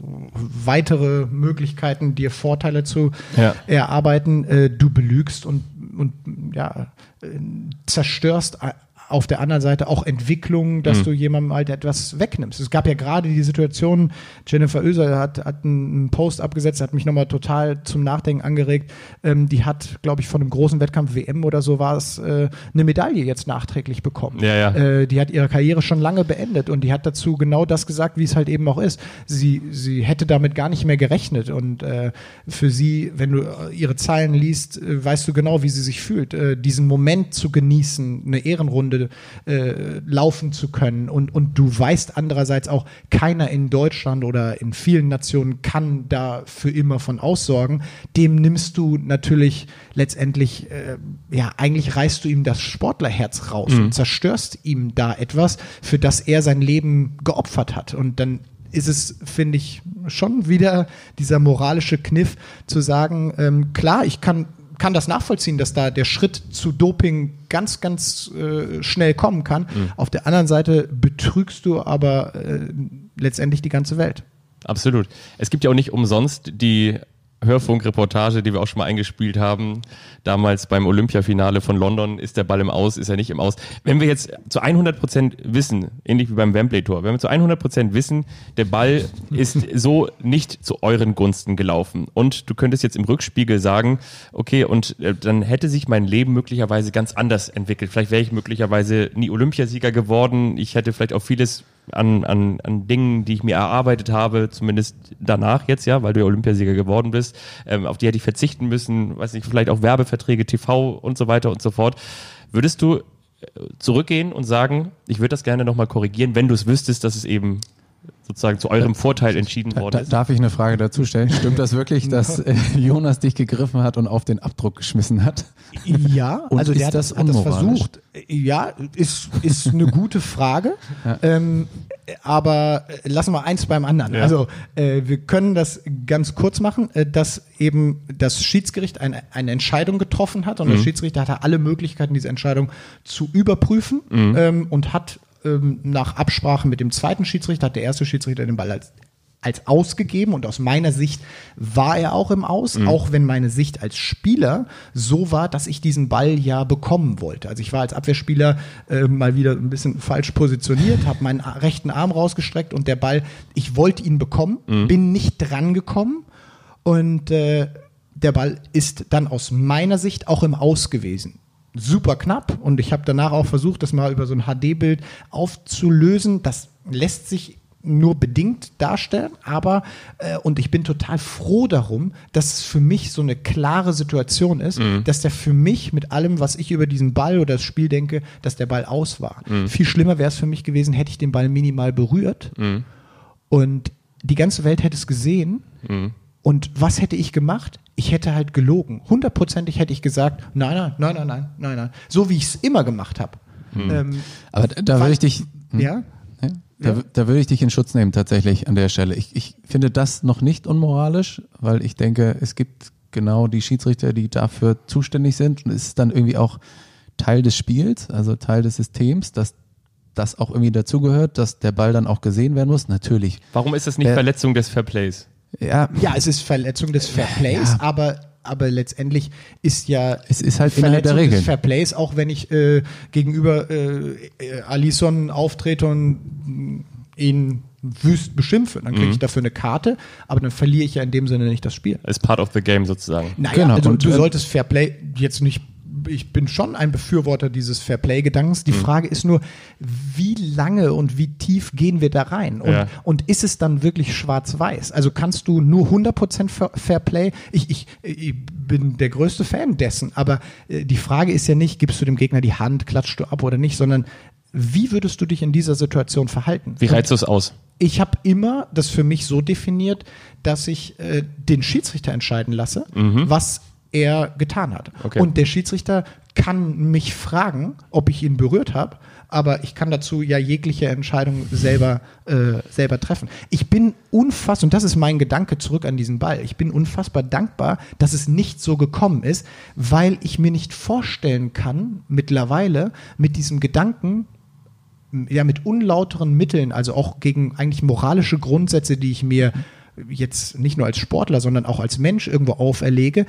weitere Möglichkeiten, dir Vorteile zu Ja. erarbeiten. Äh, du belügst und, und ja, äh, zerstörst auf der anderen Seite auch Entwicklung, dass du jemandem halt etwas wegnimmst. Es gab ja gerade die Situation, Jennifer Oeser hat, hat einen Post abgesetzt, hat mich nochmal total zum Nachdenken angeregt. Ähm, die hat, glaube ich, von einem großen Wettkampf WM oder so war es, äh, eine Medaille jetzt nachträglich bekommen. Ja, ja. Äh, die hat ihre Karriere schon lange beendet und die hat dazu genau das gesagt, wie es halt eben auch ist. Sie, sie hätte damit gar nicht mehr gerechnet und äh, für sie, wenn du äh, ihre Zeilen liest, äh, weißt du genau, wie sie sich fühlt. Äh, diesen Moment zu genießen, eine Ehrenrunde äh, laufen zu können und, und du weißt andererseits auch, keiner in Deutschland oder in vielen Nationen kann da für immer von aussorgen. Dem nimmst du natürlich letztendlich, äh, ja, eigentlich reißt du ihm das Sportlerherz raus und zerstörst ihm da etwas, für das er sein Leben geopfert hat. Und dann ist es, finde ich, schon wieder dieser moralische Kniff zu sagen, ähm, klar, ich kann kann das nachvollziehen, dass da der Schritt zu Doping ganz, ganz äh, schnell kommen kann. Auf der anderen Seite betrügst du aber äh, letztendlich die ganze Welt. Absolut. Es gibt ja auch nicht umsonst die Hörfunkreportage, die wir auch schon mal eingespielt haben. Damals beim Olympiafinale von London ist der Ball im Aus, ist er nicht im Aus. Wenn wir jetzt zu 100 Prozent wissen, ähnlich wie beim Wembley-Tor, wenn wir zu 100 Prozent wissen, der Ball ist so nicht zu euren Gunsten gelaufen und du könntest jetzt im Rückspiegel sagen, okay, und äh, dann hätte sich mein Leben möglicherweise ganz anders entwickelt. Vielleicht wäre ich möglicherweise nie Olympiasieger geworden. Ich hätte vielleicht auch vieles an, an, an Dingen, die ich mir erarbeitet habe, zumindest danach jetzt, ja, weil du ja Olympiasieger geworden bist, ähm, auf die hätte ich verzichten müssen, weiß nicht, vielleicht auch Werbeverträge, TV und so weiter und so fort. Würdest du äh, zurückgehen und sagen, ich würde das gerne nochmal korrigieren, wenn du es wüsstest, dass es eben sozusagen zu eurem Vorteil entschieden worden Da, ist? darf ich eine Frage dazu stellen? Stimmt das wirklich, dass äh, Jonas dich gegriffen hat und auf den Abdruck geschmissen hat? Ja, Und also der ist hat das das, hat das versucht. Ja, ist, ist eine gute Frage. Ähm, aber äh, lassen wir eins beim anderen. Ja. Also äh, wir können das ganz kurz machen, äh, dass eben das Schiedsgericht eine, eine Entscheidung getroffen hat und der Schiedsrichter hatte alle Möglichkeiten, diese Entscheidung zu überprüfen ähm, und hat ähm, nach Absprache mit dem zweiten Schiedsrichter, hat der erste Schiedsrichter den Ball als als ausgegeben und aus meiner Sicht war er auch im Aus, auch wenn meine Sicht als Spieler so war, dass ich diesen Ball ja bekommen wollte. Also ich war als Abwehrspieler äh, mal wieder ein bisschen falsch positioniert, habe meinen rechten Arm rausgestreckt und der Ball, ich wollte ihn bekommen, bin nicht dran gekommen und äh, der Ball ist dann aus meiner Sicht auch im Aus gewesen. Super knapp und ich habe danach auch versucht, das mal über so ein HD-Bild aufzulösen. Das lässt sich nur bedingt darstellen, aber äh, und ich bin total froh darum, dass es für mich so eine klare Situation ist, dass der für mich mit allem, was ich über diesen Ball oder das Spiel denke, dass der Ball aus war. Viel schlimmer wäre es für mich gewesen, hätte ich den Ball minimal berührt und die ganze Welt hätte es gesehen. Und was hätte ich gemacht? Ich hätte halt gelogen. Hundertprozentig hätte ich gesagt, nein, nein, nein, nein, nein, nein, nein. So wie ich es immer gemacht habe. Ähm, Aber da, da würde ich dich, hm? ja? Ja, da, da würde ich dich in Schutz nehmen tatsächlich an der Stelle. Ich, ich finde das noch nicht unmoralisch, weil ich denke, es gibt genau die Schiedsrichter, die dafür zuständig sind und es ist dann irgendwie auch Teil des Spiels, also Teil des Systems, dass das auch irgendwie dazugehört, dass der Ball dann auch gesehen werden muss. Natürlich. Warum ist das nicht Äh, Verletzung des Fairplays? Ja, Ja, es ist Verletzung des Fairplays, Ja. aber, aber letztendlich ist ja Es ist halt innerhalb der Verletzung Regeln. des Fairplays, auch wenn ich äh, gegenüber äh, äh, Alisson auftrete und ihn wüst beschimpfe, dann Mhm. kriege ich dafür eine Karte, aber dann verliere ich ja in dem Sinne nicht das Spiel. Ist part of the game sozusagen. Naja, Genau, also und, du äh, solltest Fairplay jetzt nicht. Ich bin schon ein Befürworter dieses Fairplay-Gedankens. Die Frage ist nur, wie lange und wie tief gehen wir da rein? Und, Ja. und ist es dann wirklich schwarz-weiß? Also kannst du nur 100% Fair- Fairplay? Ich, ich, ich bin der größte Fan dessen, aber äh, die Frage ist ja nicht, gibst du dem Gegner die Hand, klatschst du ab oder nicht, sondern wie würdest du dich in dieser Situation verhalten? Wie reizt du es aus? ich habe immer das für mich so definiert, dass ich äh, den Schiedsrichter entscheiden lasse, was er getan hat. Okay. Und der Schiedsrichter kann mich fragen, ob ich ihn berührt habe, aber ich kann dazu ja jegliche Entscheidung selber, äh, selber treffen. Ich bin unfassbar, und das ist mein Gedanke zurück an diesen Ball, ich bin unfassbar dankbar, dass es nicht so gekommen ist, weil ich mir nicht vorstellen kann, mittlerweile mit diesem Gedanken, ja mit unlauteren Mitteln, also auch gegen eigentlich moralische Grundsätze, die ich mir jetzt nicht nur als Sportler, sondern auch als Mensch irgendwo auferlege.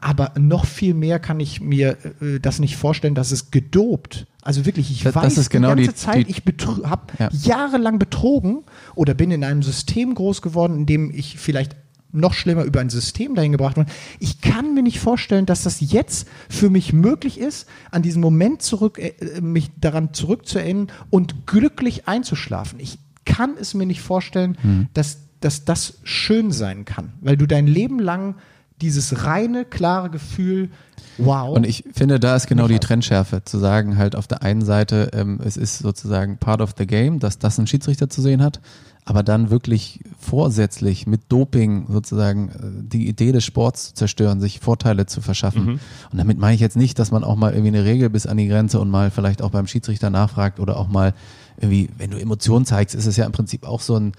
Aber noch viel mehr kann ich mir äh, das nicht vorstellen, dass es gedopt. Also wirklich, ich Das- das weiß genau die ganze die- Zeit, die- ich habe Ja. jahrelang betrogen oder bin in einem System groß geworden, in dem ich vielleicht noch schlimmer über ein System dahin gebracht wurde. Ich kann mir nicht vorstellen, dass das jetzt für mich möglich ist, an diesen Moment zurück, äh, mich daran zurückzuerinnern und glücklich einzuschlafen. Ich kann es mir nicht vorstellen, Hm. dass, dass das schön sein kann, weil du dein Leben lang dieses reine, klare Gefühl, wow. Und ich finde, da ist genau die. Trennschärfe, zu sagen halt auf der einen Seite, ähm, es ist sozusagen part of the game, dass das ein Schiedsrichter zu sehen hat, aber dann wirklich vorsätzlich mit Doping sozusagen äh, die Idee des Sports zu zerstören, sich Vorteile zu verschaffen. Und damit meine ich jetzt nicht, dass man auch mal irgendwie eine Regel bis an die Grenze und mal vielleicht auch beim Schiedsrichter nachfragt oder auch mal irgendwie, wenn du Emotionen zeigst, ist es ja im Prinzip auch so ein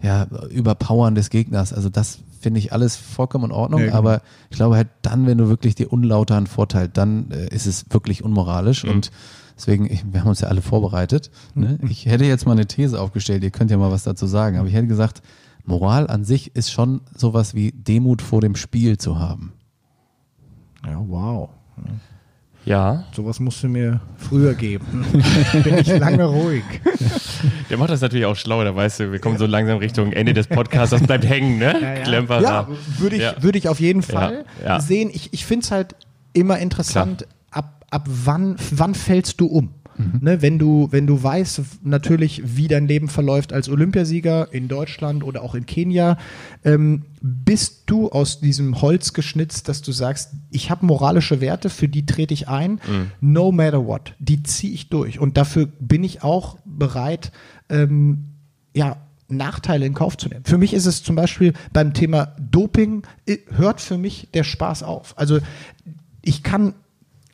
ja, Überpowern des Gegners. Also das finde ich alles vollkommen in Ordnung, Ja, genau. aber ich glaube halt dann, wenn du wirklich dir unlauteren Vorteil, dann äh, ist es wirklich unmoralisch und deswegen, ich, wir haben uns ja alle vorbereitet. Ne? Ich hätte jetzt mal eine These aufgestellt, ihr könnt ja mal was dazu sagen, aber ich hätte gesagt, Moral an sich ist schon sowas wie Demut vor dem Spiel zu haben. Ja, wow. Ja. Sowas musst du mir früher geben. Bin ich lange ruhig. Der macht das natürlich auch schlau, da weißt du, wir kommen so langsam Richtung Ende des Podcasts, das bleibt hängen, ne? Ja, ja. Klemperer. Ja, würde ich, Ja. würde ich auf jeden Fall Ja, sehen. Ich, ich finde es halt immer interessant, ab, ab wann, wann fällst du um? Mhm. Ne, wenn du, wenn du weißt, natürlich, wie dein Leben verläuft als Olympiasieger in Deutschland oder auch in Kenia, ähm, bist du aus diesem Holz geschnitzt, dass du sagst, ich habe moralische Werte, für die trete ich ein, Mhm. no matter what, die ziehe ich durch. Und dafür bin ich auch bereit, ähm, ja, Nachteile in Kauf zu nehmen. Für mich ist es zum Beispiel beim Thema Doping, äh, hört für mich der Spaß auf. Also ich kann,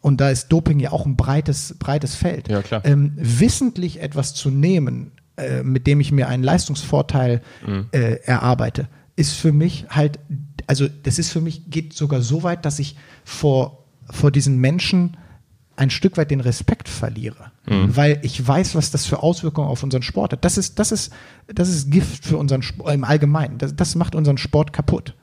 und da ist Doping ja auch ein breites, breites Feld, Ja. Ähm, wissentlich etwas zu nehmen, äh, mit dem ich mir einen Leistungsvorteil Mhm. äh, erarbeite, ist für mich halt, also das ist für mich, geht sogar so weit, dass ich vor, vor diesen Menschen ein Stück weit den Respekt verliere, weil ich weiß, was das für Auswirkungen auf unseren Sport hat. Das ist, das ist, das ist Gift für unseren Sport im Allgemeinen. Das, das macht unseren Sport kaputt.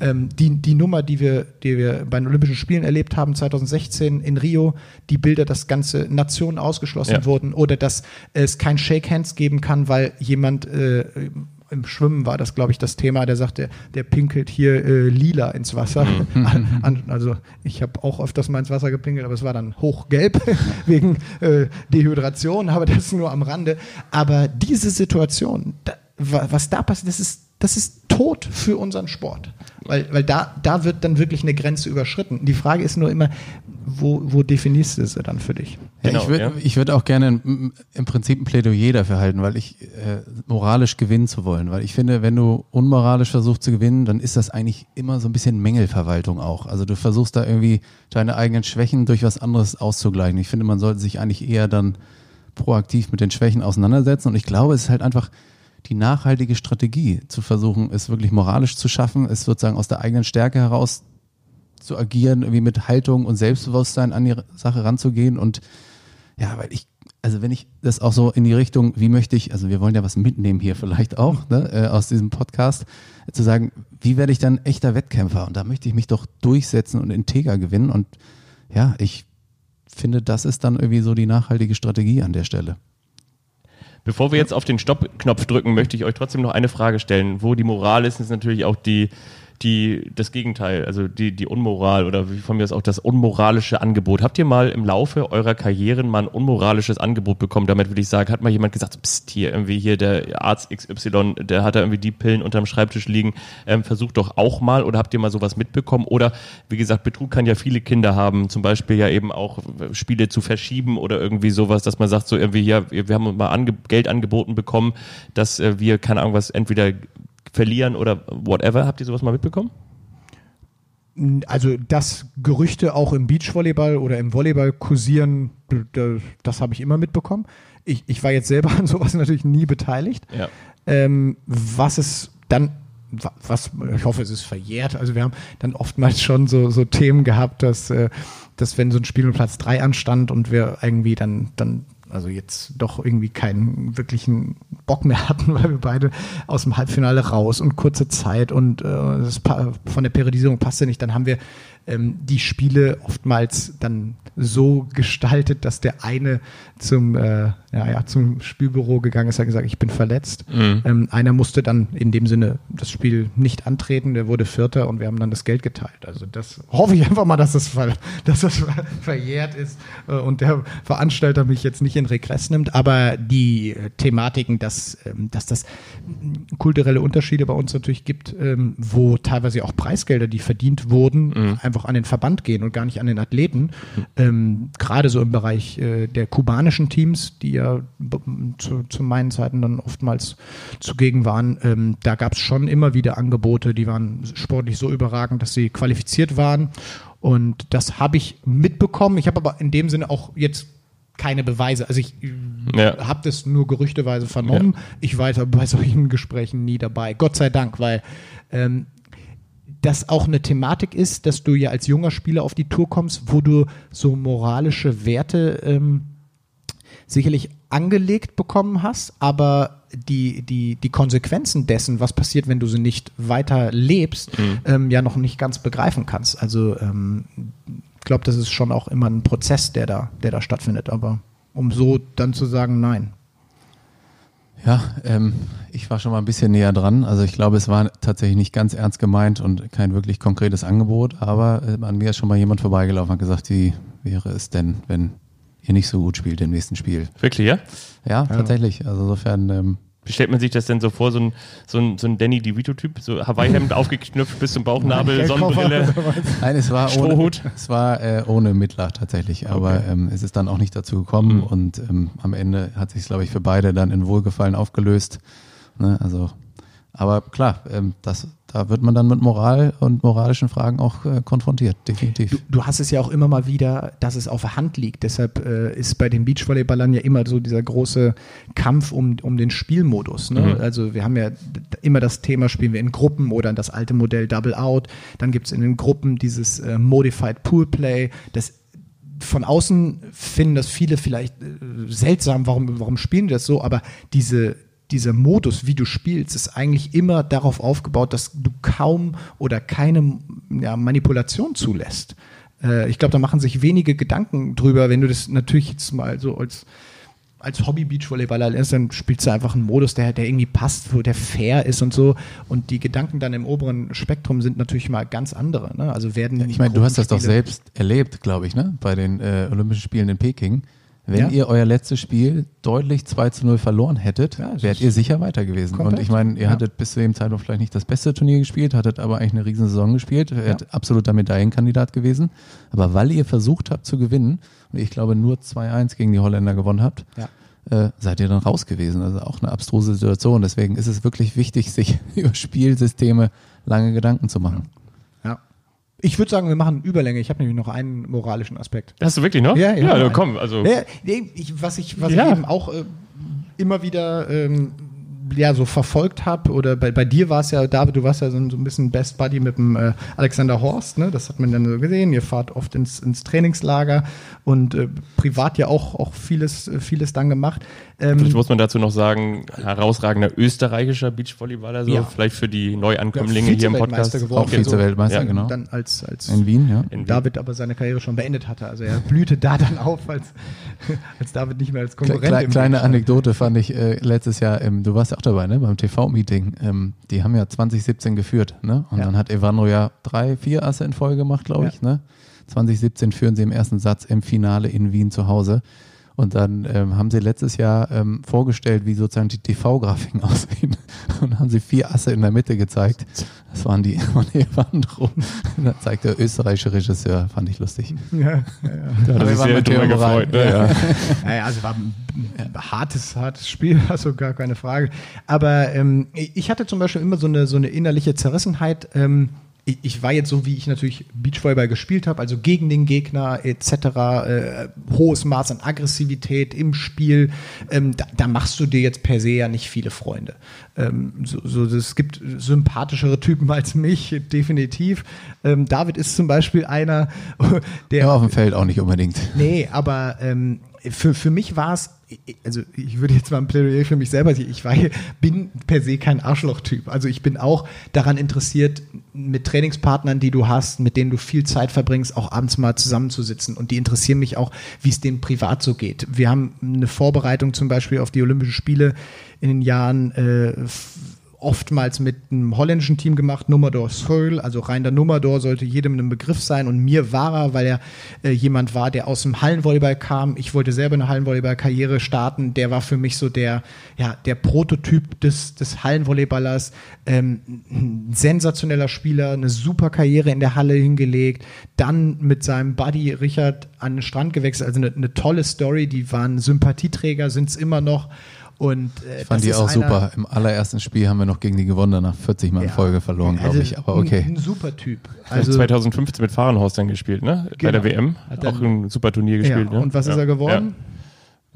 Ähm, die, die Nummer, die wir, die wir bei den Olympischen Spielen erlebt haben, 2016 in Rio, die Bilder, dass ganze Nationen ausgeschlossen Ja. wurden oder dass es kein Shake Hands geben kann, weil jemand äh, im Schwimmen war das, glaube ich, das Thema, der sagte, der pinkelt hier äh, lila ins Wasser. An, also ich habe auch öfters mal ins Wasser gepinkelt, aber es war dann hochgelb wegen äh, Dehydration, aber das nur am Rande. Aber diese Situation, da, wa- was da passiert, das ist, das ist tot für unseren Sport. Weil, weil da, da wird dann wirklich eine Grenze überschritten. Die Frage ist nur immer, wo, wo definierst du sie dann für dich? Ja, Genau, ich würde ja. ich würd auch gerne mm, im Prinzip ein Plädoyer dafür halten, weil ich äh, moralisch gewinnen zu wollen. Weil ich finde, wenn du unmoralisch versuchst zu gewinnen, dann ist das eigentlich immer so ein bisschen Mängelverwaltung auch. Also du versuchst da irgendwie deine eigenen Schwächen durch was anderes auszugleichen. Ich finde, man sollte sich eigentlich eher dann proaktiv mit den Schwächen auseinandersetzen. Und ich glaube, es ist halt einfach die nachhaltige Strategie, zu versuchen, es wirklich moralisch zu schaffen, es sozusagen aus der eigenen Stärke heraus zu agieren, irgendwie mit Haltung und Selbstbewusstsein an die Sache ranzugehen und ja, weil ich, also wenn ich das auch so in die Richtung, wie möchte ich, also wir wollen ja was mitnehmen hier vielleicht auch, ne, äh, aus diesem Podcast, äh, zu sagen, wie werde ich dann echter Wettkämpfer? Und da möchte ich mich doch durchsetzen und integer gewinnen. Und ja, ich finde, das ist dann irgendwie so die nachhaltige Strategie an der Stelle. Bevor wir jetzt auf den Stopp-Knopf drücken, möchte ich euch trotzdem noch eine Frage stellen. Wo die Moral ist, ist natürlich auch die, die, das Gegenteil, also die, die Unmoral oder wie von mir aus auch das unmoralische Angebot. Habt ihr mal im Laufe eurer Karrieren mal ein unmoralisches Angebot bekommen? Damit würde ich sagen, hat mal jemand gesagt, pst, hier irgendwie hier der Arzt XY, der hat da irgendwie die Pillen unterm Schreibtisch liegen, ähm, versucht doch auch mal oder habt ihr mal sowas mitbekommen? Oder wie gesagt, Betrug kann ja viele Kinder haben, zum Beispiel ja eben auch äh, Spiele zu verschieben oder irgendwie sowas, dass man sagt so irgendwie, ja, wir wir haben mal ange Geld angeboten bekommen, dass äh, wir, keine Ahnung was, entweder verlieren oder whatever. Habt ihr sowas mal mitbekommen? Also, dass Gerüchte auch im Beachvolleyball oder im Volleyball kursieren, das habe ich immer mitbekommen. Ich, ich war jetzt selber an sowas natürlich nie beteiligt. Ja. Ähm, was es dann, wa- was, ich hoffe, es ist verjährt. Also wir haben dann oftmals schon so, so Themen gehabt, dass, äh, dass wenn so ein Spiel um Platz drei anstand und wir irgendwie dann, dann also jetzt doch irgendwie keinen wirklichen Bock mehr hatten, weil wir beide aus dem Halbfinale raus und kurze Zeit und äh, das von der Periodisierung passte nicht, dann haben wir ähm, die Spiele oftmals dann so gestaltet, dass der eine zum, äh, ja, ja, zum Spielbüro gegangen ist, hat gesagt, ich bin verletzt. Ähm, einer musste dann in dem Sinne das Spiel nicht antreten, der wurde Vierter und wir haben dann das Geld geteilt. Also das hoffe ich einfach mal, dass das, ver dass das ver verjährt ist äh, und der Veranstalter mich jetzt nicht in Regress nimmt. Aber die äh, Thematiken, dass, ähm, dass das kulturelle Unterschiede bei uns natürlich gibt, ähm, wo teilweise auch Preisgelder, die verdient wurden, einfach an den Verband gehen und gar nicht an den Athleten. Ähm, Gerade so im Bereich äh, der kubanischen Teams, die ja zu, zu meinen Zeiten dann oftmals zugegen waren, ähm, da gab es schon immer wieder Angebote, die waren sportlich so überragend, dass sie qualifiziert waren. Und das habe ich mitbekommen. Ich habe aber in dem Sinne auch jetzt keine Beweise. Also ich Ja. habe das nur gerüchteweise vernommen. Ich war bei solchen Gesprächen nie dabei. Gott sei Dank, weil ähm, das auch eine Thematik ist, dass du ja als junger Spieler auf die Tour kommst, wo du so moralische Werte ähm, sicherlich angelegt bekommen hast, aber die, die, die Konsequenzen dessen, was passiert, wenn du sie nicht weiter lebst, ähm, ja noch nicht ganz begreifen kannst. Also ähm, ich glaube, das ist schon auch immer ein Prozess, der da, der da stattfindet. Aber um so dann zu sagen, nein. Ja, ähm, ich war schon mal ein bisschen näher dran. Also ich glaube, es war tatsächlich nicht ganz ernst gemeint und kein wirklich konkretes Angebot, aber äh, an mir ist schon mal jemand vorbeigelaufen und hat gesagt, wie wäre es denn, wenn ihr nicht so gut spielt im nächsten Spiel? Wirklich, ja? Ja, tatsächlich. Also insofern, ähm, Wie stellt man sich das denn so vor, so ein, so ein, so ein Danny DeVito-Typ, so Hawaii-Hemd aufgeknüpft bis zum Bauchnabel, Sonnenbrille. nein, es war ohne, Strohhut. es war äh, ohne Mittler tatsächlich, aber ähm, es ist dann auch nicht dazu gekommen Mhm. und ähm, am Ende hat sich, glaube ich, für beide dann in Wohlgefallen aufgelöst. Ne? Also, aber klar, ähm, das, da wird man dann mit Moral und moralischen Fragen auch äh, konfrontiert, definitiv. Du, du hast es ja auch immer mal wieder, dass es auf der Hand liegt. Deshalb äh, ist bei den Beachvolleyballern ja immer so dieser große Kampf um, um den Spielmodus. Ne? Mhm. Also wir haben ja immer das Thema, spielen wir in Gruppen oder das alte Modell Double Out. Dann gibt es in den Gruppen dieses äh, Modified Pool Play. Das von außen finden das viele vielleicht äh, seltsam, warum, warum spielen die das so, aber diese, dieser Modus, wie du spielst, ist eigentlich immer darauf aufgebaut, dass du kaum oder keine ja, Manipulation zulässt. Äh, ich glaube, da machen sich wenige Gedanken drüber, wenn du das natürlich jetzt mal so als als Hobby-Beachvolleyballer lernst, dann spielst du einfach einen Modus, der, der irgendwie passt, wo der fair ist und so. Und die Gedanken dann im oberen Spektrum sind natürlich mal ganz andere. Ne? Also werden Ich meine, du hast das doch selbst erlebt, glaube ich, ne? bei den äh, Olympischen Spielen in Peking. Wenn Ja. ihr euer letztes Spiel deutlich 2 zu 0 verloren hättet, Ja, wärt ihr sicher weiter gewesen. Und komplett. ich meine, ihr Ja. hattet bis zu dem Zeitpunkt vielleicht nicht das beste Turnier gespielt, hattet aber eigentlich eine riesen Saison gespielt, wärt absoluter Medaillenkandidat gewesen. Aber weil ihr versucht habt zu gewinnen, und ich glaube nur 2-1 gegen die Holländer gewonnen habt, äh, seid ihr dann raus gewesen. Also auch eine abstruse Situation. Deswegen ist es wirklich wichtig, sich über Spielsysteme lange Gedanken zu machen. Ich würde sagen, wir machen Überlänge. Ich habe nämlich noch einen moralischen Aspekt. Hast du wirklich noch? Ja, ja. ja komm, also. Ja, ich, was ich, was Ja. ich eben auch äh, immer wieder ähm, ja, so verfolgt habe, oder bei, bei dir war es ja, David, du warst ja so, ein- so ein bisschen Best Buddy mit dem äh, Alexander Horst, ne? Das hat man dann so gesehen. Ihr fahrt oft ins, ins Trainingslager und äh, privat ja auch, auch vieles, äh, vieles dann gemacht. Ähm, Vielleicht muss man dazu noch sagen, herausragender österreichischer Beachvolleyballer, so Ja. vielleicht für die ja, Neuankömmlinge hier im Podcast. geworden. Auch Vize-Weltmeister, Ja. genau. Dann als, als In Wien, ja. In Wien. David aber seine Karriere schon beendet hatte. Also er blühte da dann auf, als, als David nicht mehr als Konkurrent kle im kleine stand. Anekdote fand ich äh, letztes Jahr, ähm, du warst ja auch dabei, ne, beim TV-Meeting. Ähm, die haben ja 2017 geführt, ne? Und Ja. dann hat Evandro ja drei, vier Asse in Folge gemacht, glaube Ja. ich, ne? 2017 führen sie im ersten Satz im Finale in Wien zu Hause. Und dann ähm, haben sie letztes Jahr ähm, vorgestellt, wie sozusagen die TV-Grafiken aussehen. Und haben sie vier Asse in der Mitte gezeigt. Das waren die von Evandro. Und dann zeigt der österreichische Regisseur, fand ich lustig. Ja, ja, ja. Da hat sich waren sehr mit drüber gefreut. Ne? Ja. Naja, also war ein hartes, hartes Spiel, also gar keine Frage. Aber ähm, ich hatte zum Beispiel immer so eine, so eine innerliche Zerrissenheit. Ähm, ich, ich war jetzt so, wie ich natürlich Beachvolleyball gespielt habe, also gegen den Gegner etc., äh, hohes Maß an Aggressivität im Spiel. Ähm, da, da machst du dir jetzt per se ja nicht viele Freunde. Ähm, so, so, es gibt sympathischere Typen als mich, definitiv. Ähm, David ist zum Beispiel einer, der Ja, auf dem Feld auch nicht unbedingt. Nee, aber ähm, für, für mich war es, also ich würde jetzt mal ein Plädoyer für mich selber ich war, bin per se kein Arschloch-Typ. Also ich bin auch daran interessiert, mit Trainingspartnern, die du hast, mit denen du viel Zeit verbringst, auch abends mal zusammenzusitzen. Und die interessieren mich auch, wie es denen privat so geht. Wir haben eine Vorbereitung zum Beispiel auf die Olympischen Spiele in den Jahren äh, oftmals mit einem holländischen Team gemacht, Nummerdor Seul, also Reinder Nummerdor sollte jedem ein Begriff sein und mir war er, weil er äh, jemand war, der aus dem Hallenvolleyball kam. Ich wollte selber eine Hallenvolleyball-Karriere starten. Der war für mich so der, ja, der Prototyp des, des Hallenvolleyballers. Ähm, ein sensationeller Spieler, eine super Karriere in der Halle hingelegt, dann mit seinem Buddy Richard an den Strand gewechselt. Also eine, eine tolle Story, die waren Sympathieträger, sind es immer noch. Und, äh, Ich fand das die ist auch einer- super. Im allerersten Spiel haben wir noch gegen die gewonnen, danach 40 Mal in Ja. Folge verloren, glaube Also ich. Aber Ein, okay. ein super Typ. Also Also, 2015 mit Fahrenhaus dann gespielt, ne? Bei der Genau. WM. Hat Auch ein super Turnier ja, gespielt, ne? und was ist ja. er geworden?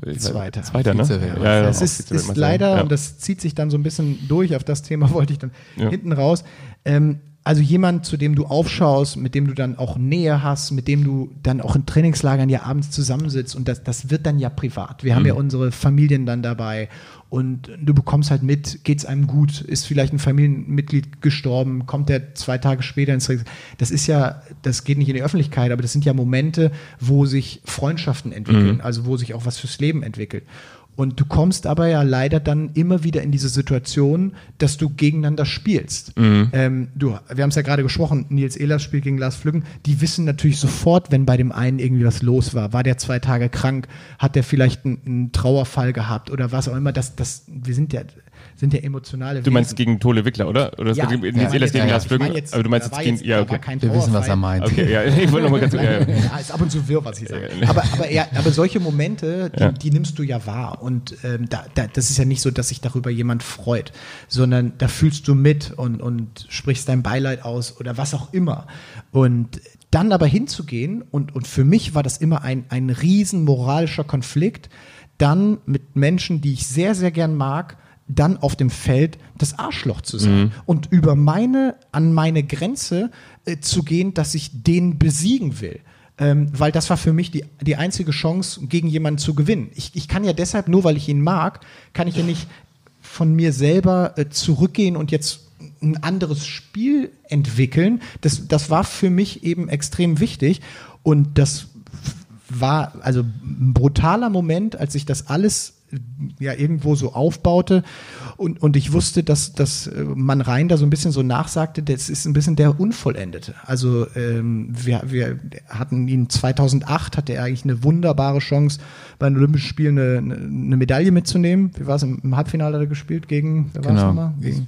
Ja. Zweiter. Zweiter, ne? Ja, ja, Es auch ist, ist leider, ja. und das zieht sich dann so ein bisschen durch, auf das Thema wollte ich dann Ja. hinten raus. Ähm, also jemand, zu dem du aufschaust, mit dem du dann auch Nähe hast, mit dem du dann auch in Trainingslagern ja abends zusammensitzt und das, das wird dann ja privat. Wir haben ja unsere Familien dann dabei und du bekommst halt mit, geht's einem gut, ist vielleicht ein Familienmitglied gestorben, kommt der zwei Tage später ins Training. Das ist ja, das geht nicht in die Öffentlichkeit, aber das sind ja Momente, wo sich Freundschaften entwickeln, also wo sich auch was fürs Leben entwickelt. Und du kommst aber ja leider dann immer wieder in diese Situation, dass du gegeneinander spielst. Ähm, du, wir haben es ja gerade gesprochen, Nils Ehlers spielt gegen Lars Flüggen. Die wissen natürlich sofort, wenn bei dem einen irgendwie was los war. War der zwei Tage krank? Hat der vielleicht einen, einen Trauerfall gehabt oder was auch immer? Das, das, wir sind ja, sind ja emotionale Du meinst Wesen. gegen Tole Wickler, oder? Oder ja, gegen, jetzt- gegen Lars ich meine Flüggen? jetzt, Aber du meinst jetzt gegen, ja, da war okay. kein Wir wissen, was er meint. Okay, ja, ich wollte nochmal ganz, ja, ja. Ja, ist ab und zu wirr, was ich sage. Aber, aber, ja, aber solche Momente, die, Ja. die nimmst du ja wahr. Und ähm, da, da, das ist ja nicht so, dass sich darüber jemand freut, sondern da fühlst du mit und, und sprichst dein Beileid aus oder was auch immer. Und dann aber hinzugehen, und, und für mich war das immer ein, ein riesen moralischer Konflikt, dann mit Menschen, die ich sehr, sehr gern mag, dann auf dem Feld das Arschloch zu sein und über meine, an meine Grenze äh, zu gehen, dass ich den besiegen will. Ähm, weil das war für mich die, die einzige Chance, gegen jemanden zu gewinnen. Ich, ich kann ja deshalb, nur weil ich ihn mag, kann ich ja nicht von mir selber äh, zurückgehen und jetzt ein anderes Spiel entwickeln. Das, das war für mich eben extrem wichtig und das war also ein brutaler Moment, als ich das alles ja irgendwo so aufbaute und, und ich wusste, dass, dass äh, man rein da so ein bisschen so nachsagte, das ist ein bisschen der Unvollendete. Also ähm, wir, wir hatten ihn 2008, hatte er eigentlich eine wunderbare Chance, bei den Olympischen Spielen eine, eine, eine Medaille mitzunehmen. Wie war es? Im, im Halbfinale hat er gespielt gegen, wer war es Genau. nochmal? Gegen,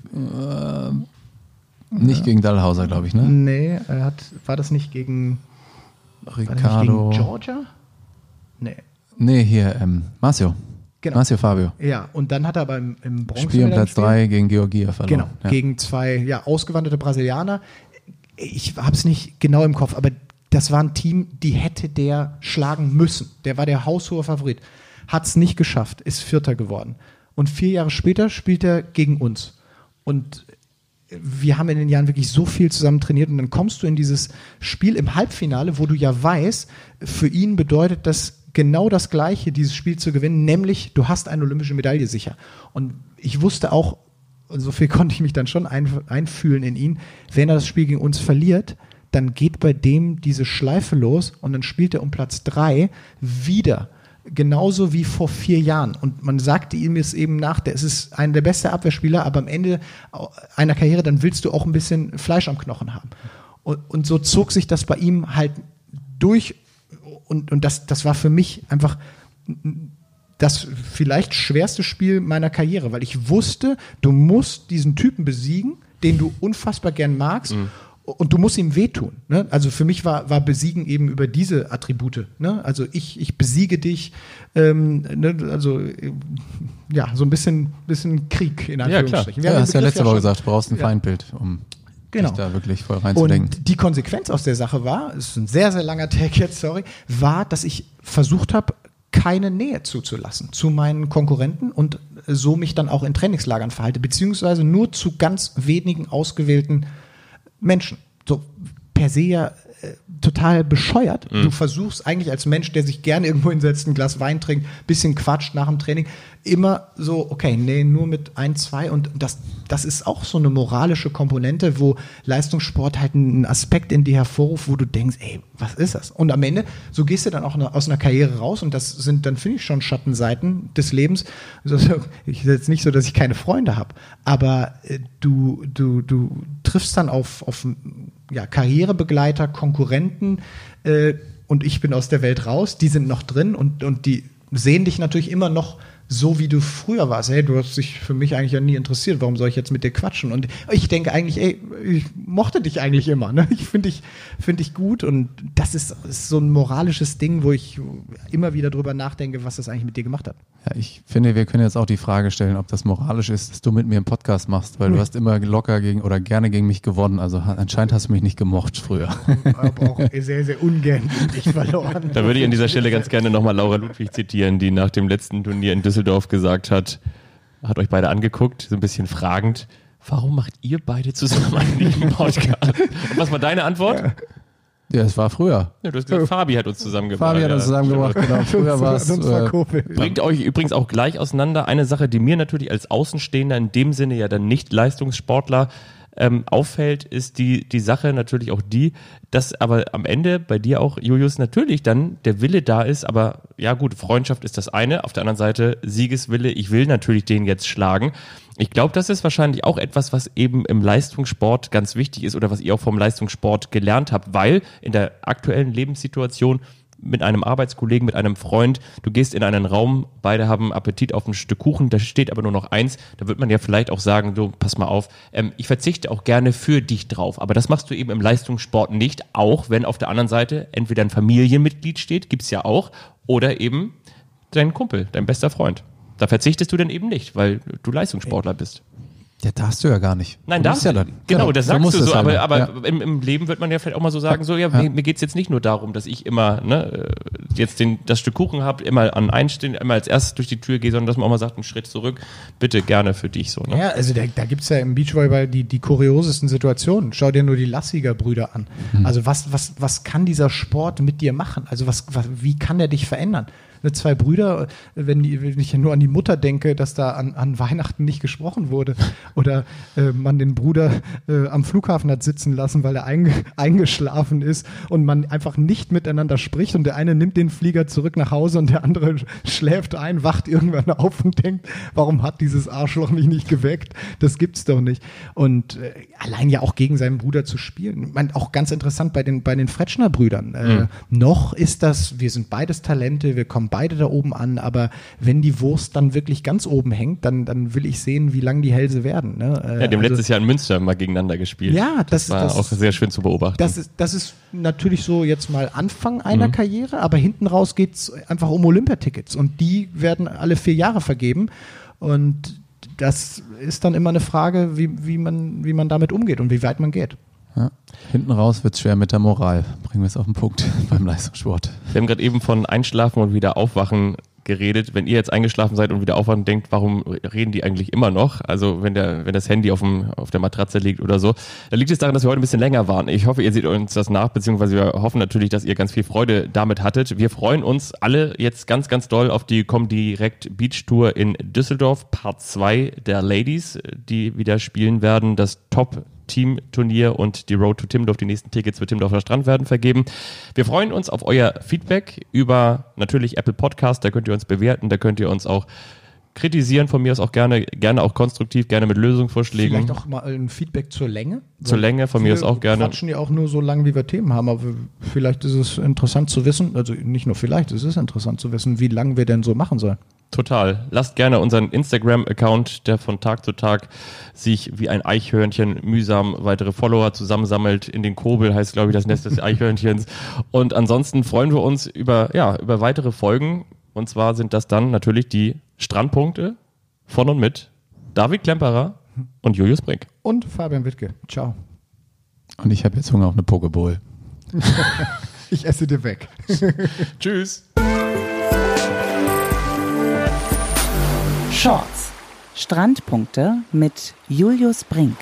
Nicht gegen Dallhauser, glaube ich, ne? nee, er hat, war das nicht gegen, war das nicht Ricardo. gegen Georgia? Nee. Nee, hier, ähm, Marcio. Genau. Marcio Fabio. Ja, und dann hat er beim im Bronze Spiel um Platz 3 gegen Georgia verloren. Genau, Ja. gegen zwei ja, ausgewanderte Brasilianer. Ich habe es nicht genau im Kopf, aber das war ein Team, die hätte der schlagen müssen. Der war der haushohe Favorit. Hat es nicht geschafft, ist Vierter geworden. Und vier Jahre später spielt er gegen uns. Und wir haben in den Jahren wirklich so viel zusammen trainiert und dann kommst du in dieses Spiel im Halbfinale, wo du ja weißt, für ihn bedeutet das genau das Gleiche, dieses Spiel zu gewinnen, nämlich du hast eine olympische Medaille sicher. Und ich wusste auch, so viel konnte ich mich dann schon ein, einfühlen in ihn, wenn er das Spiel gegen uns verliert, dann geht bei dem diese Schleife los und dann spielt er um Platz drei wieder. Genauso wie vor vier Jahren. Und man sagte ihm es eben nach, der ist einer der beste Abwehrspieler, aber am Ende einer Karriere, dann willst du auch ein bisschen Fleisch am Knochen haben. Und, und so zog sich das bei ihm halt durch. Und, und das, das war für mich einfach das vielleicht schwerste Spiel meiner Karriere, weil ich wusste, du musst diesen Typen besiegen, den du unfassbar gern magst. Und du musst ihm wehtun. Ne? Also für mich war, war Besiegen eben über diese Attribute. Ne? Also ich, ich besiege dich, ähm, ne? also ja, so ein bisschen, bisschen Krieg in klar. Anführungsstrichen. Ja, haben den hast ja letzte Woche gesagt, du brauchst ein Ja. Feindbild, um Genau. dich da wirklich voll reinzudenken. Und die Konsequenz aus der Sache war, es ist ein sehr, sehr langer Take jetzt, sorry, war, dass ich versucht habe, keine Nähe zuzulassen zu meinen Konkurrenten und so mich dann auch in Trainingslagern verhalte, beziehungsweise nur zu ganz wenigen ausgewählten Menschen. So per se ja äh, total bescheuert. Du versuchst eigentlich als Mensch, der sich gerne irgendwo hinsetzt, ein Glas Wein trinkt, bisschen quatscht nach dem Training, immer so, okay, nee, nur mit ein, zwei und das, das ist auch so eine moralische Komponente, wo Leistungssport halt einen Aspekt in dir hervorruft, wo du denkst, ey, was ist das? Und am Ende, so gehst du dann auch aus einer Karriere raus und das sind dann, finde ich, schon Schattenseiten des Lebens. Ich ist jetzt nicht so, dass ich keine Freunde habe, aber äh, du, du, du triffst dann auf, auf ja, Karrierebegleiter, Konkurrenten äh, und ich bin aus der Welt raus, die sind noch drin und, und die sehen dich natürlich immer noch so, wie du früher warst. Hey, du hast dich für mich eigentlich ja nie interessiert, warum soll ich jetzt mit dir quatschen? Und ich denke eigentlich, ey, ich mochte dich eigentlich immer. Ne? Ich finde dich, find dich gut und das ist, ist so ein moralisches Ding, wo ich immer wieder drüber nachdenke, was das eigentlich mit dir gemacht hat. Ja, ich finde, wir können jetzt auch die Frage stellen, ob das moralisch ist, dass du mit mir einen Podcast machst, weil du hast immer locker gegen oder gerne gegen mich gewonnen. Also anscheinend hast du mich nicht gemocht früher. Aber auch sehr, sehr ungern gegen dich verloren. Da würde ich an dieser Stelle ganz gerne nochmal Laura Ludwig zitieren, die nach dem letzten Turnier in Düsseldorf gesagt hat, hat euch beide angeguckt, so ein bisschen fragend, Warum macht ihr beide zusammen einen Podcast? Und was war deine Antwort? Ja. Ja, es war früher. Ja, du hast gesagt, Fabi hat uns zusammengebracht. Fabi hat uns zusammengebracht, genau. Früher war es. Äh, bringt euch übrigens auch gleich auseinander. Eine Sache, die mir natürlich als Außenstehender in dem Sinne ja dann nicht Leistungssportler ähm, auffällt, ist die, die Sache natürlich auch die, dass aber am Ende bei dir auch, Julius, natürlich dann der Wille da ist, aber ja gut, Freundschaft ist das eine, auf der anderen Seite Siegeswille, ich will natürlich den jetzt schlagen. Ich glaube, das ist wahrscheinlich auch etwas, was eben im Leistungssport ganz wichtig ist oder was ihr auch vom Leistungssport gelernt habt, weil in der aktuellen Lebenssituation mit einem Arbeitskollegen, mit einem Freund, du gehst in einen Raum, beide haben Appetit auf ein Stück Kuchen, da steht aber nur noch eins, da wird man ja vielleicht auch sagen, du, pass mal auf, ähm, ich verzichte auch gerne für dich drauf, aber das machst du eben im Leistungssport nicht, auch wenn auf der anderen Seite entweder ein Familienmitglied steht, gibt's ja auch, oder eben dein Kumpel, dein bester Freund. Da verzichtest du dann eben nicht, weil du Leistungssportler bist. Ja, darfst du ja gar nicht. Nein, darfst ja dann. Genau, das sagst du so, aber, aber ja. im, im, Leben wird man ja vielleicht auch mal so sagen, so, ja, ja. mir, mir geht es jetzt nicht nur darum, dass ich immer ne, jetzt den, das Stück Kuchen habe, immer an einstehen, immer als erstes durch die Tür gehe, sondern dass man auch mal sagt, einen Schritt zurück, bitte gerne für dich so. Ne? Ja, also da, da gibt es ja im Beachvolleyball die, die kuriosesten Situationen. Schau dir nur die Lassiger-Brüder an. Mhm. Also was, was, was kann dieser Sport mit dir machen? Also was, was, wie kann der dich verändern? Ne, zwei Brüder, wenn, die, wenn ich nur an die Mutter denke, dass da an, an Weihnachten nicht gesprochen wurde oder äh, man den Bruder äh, am Flughafen hat sitzen lassen, weil er einge, eingeschlafen ist und man einfach nicht miteinander spricht und der eine nimmt den Flieger zurück nach Hause und der andere schläft ein, wacht irgendwann auf und denkt, warum hat dieses Arschloch mich nicht geweckt? Das gibt's doch nicht. Und äh, allein ja auch gegen seinen Bruder zu spielen. Ich meine, auch ganz interessant bei den, bei den Fretschner-Brüdern. Äh, mhm. Noch ist das, wir sind beides Talente, wir kommen beide da oben an, aber wenn die Wurst dann wirklich ganz oben hängt, dann, dann will ich sehen, wie lang die Hälse werden. Ne? Äh, ja, dem also, letztes Jahr in Münster mal gegeneinander gespielt. Ja, das, das war das, auch sehr schön zu beobachten. Das ist, das ist natürlich so jetzt mal Anfang einer mhm. Karriere, aber hinten raus geht es einfach um Olympiatickets und die werden alle vier Jahre vergeben und das ist dann immer eine Frage, wie, wie, man, wie man damit umgeht und wie weit man geht. Ja. Hinten raus wird es schwer mit der Moral. Bringen wir es auf den Punkt beim Leistungssport. Wir haben gerade eben von Einschlafen und wieder aufwachen geredet. Wenn ihr jetzt eingeschlafen seid und wieder aufwacht und denkt, warum reden die eigentlich immer noch? Also wenn der, wenn das Handy auf, dem, auf der Matratze liegt oder so, dann liegt es daran, dass wir heute ein bisschen länger waren. Ich hoffe, ihr seht uns das nach, beziehungsweise wir hoffen natürlich, dass ihr ganz viel Freude damit hattet. Wir freuen uns alle jetzt ganz, ganz doll auf die Komm Direkt Beach Tour in Düsseldorf, Part 2 der Ladies, die wieder spielen werden. Das Top Team-Turnier und die Road to Timdorf, die nächsten Tickets für Timdorfer Strand werden vergeben. Wir freuen uns auf euer Feedback über natürlich Apple Podcast, da könnt ihr uns bewerten, da könnt ihr uns auch kritisieren von mir aus auch gerne, gerne auch konstruktiv, gerne mit Lösungsvorschlägen. Vielleicht auch mal ein Feedback zur Länge. Zur Länge von mir aus auch gerne. Wir quatschen ja auch nur so lange, wie wir Themen haben, aber vielleicht ist es interessant zu wissen, also nicht nur vielleicht, es ist interessant zu wissen, wie lange wir denn so machen sollen. Total. Lasst gerne unseren Instagram-Account, der von Tag zu Tag sich wie ein Eichhörnchen mühsam weitere Follower zusammensammelt. In den Kobel heißt, glaube ich, das Nest des Eichhörnchens. Und ansonsten freuen wir uns über, ja, über weitere Folgen. Und zwar sind das dann natürlich die Strandpunkte von und mit David Klemperer und Julius Brink. Und Fabian Wittke. Ciao. Und ich habe jetzt Hunger auf eine Pokeball. ich esse dir weg. Tschüss. Shorts. Strandpunkte mit Julius Brink.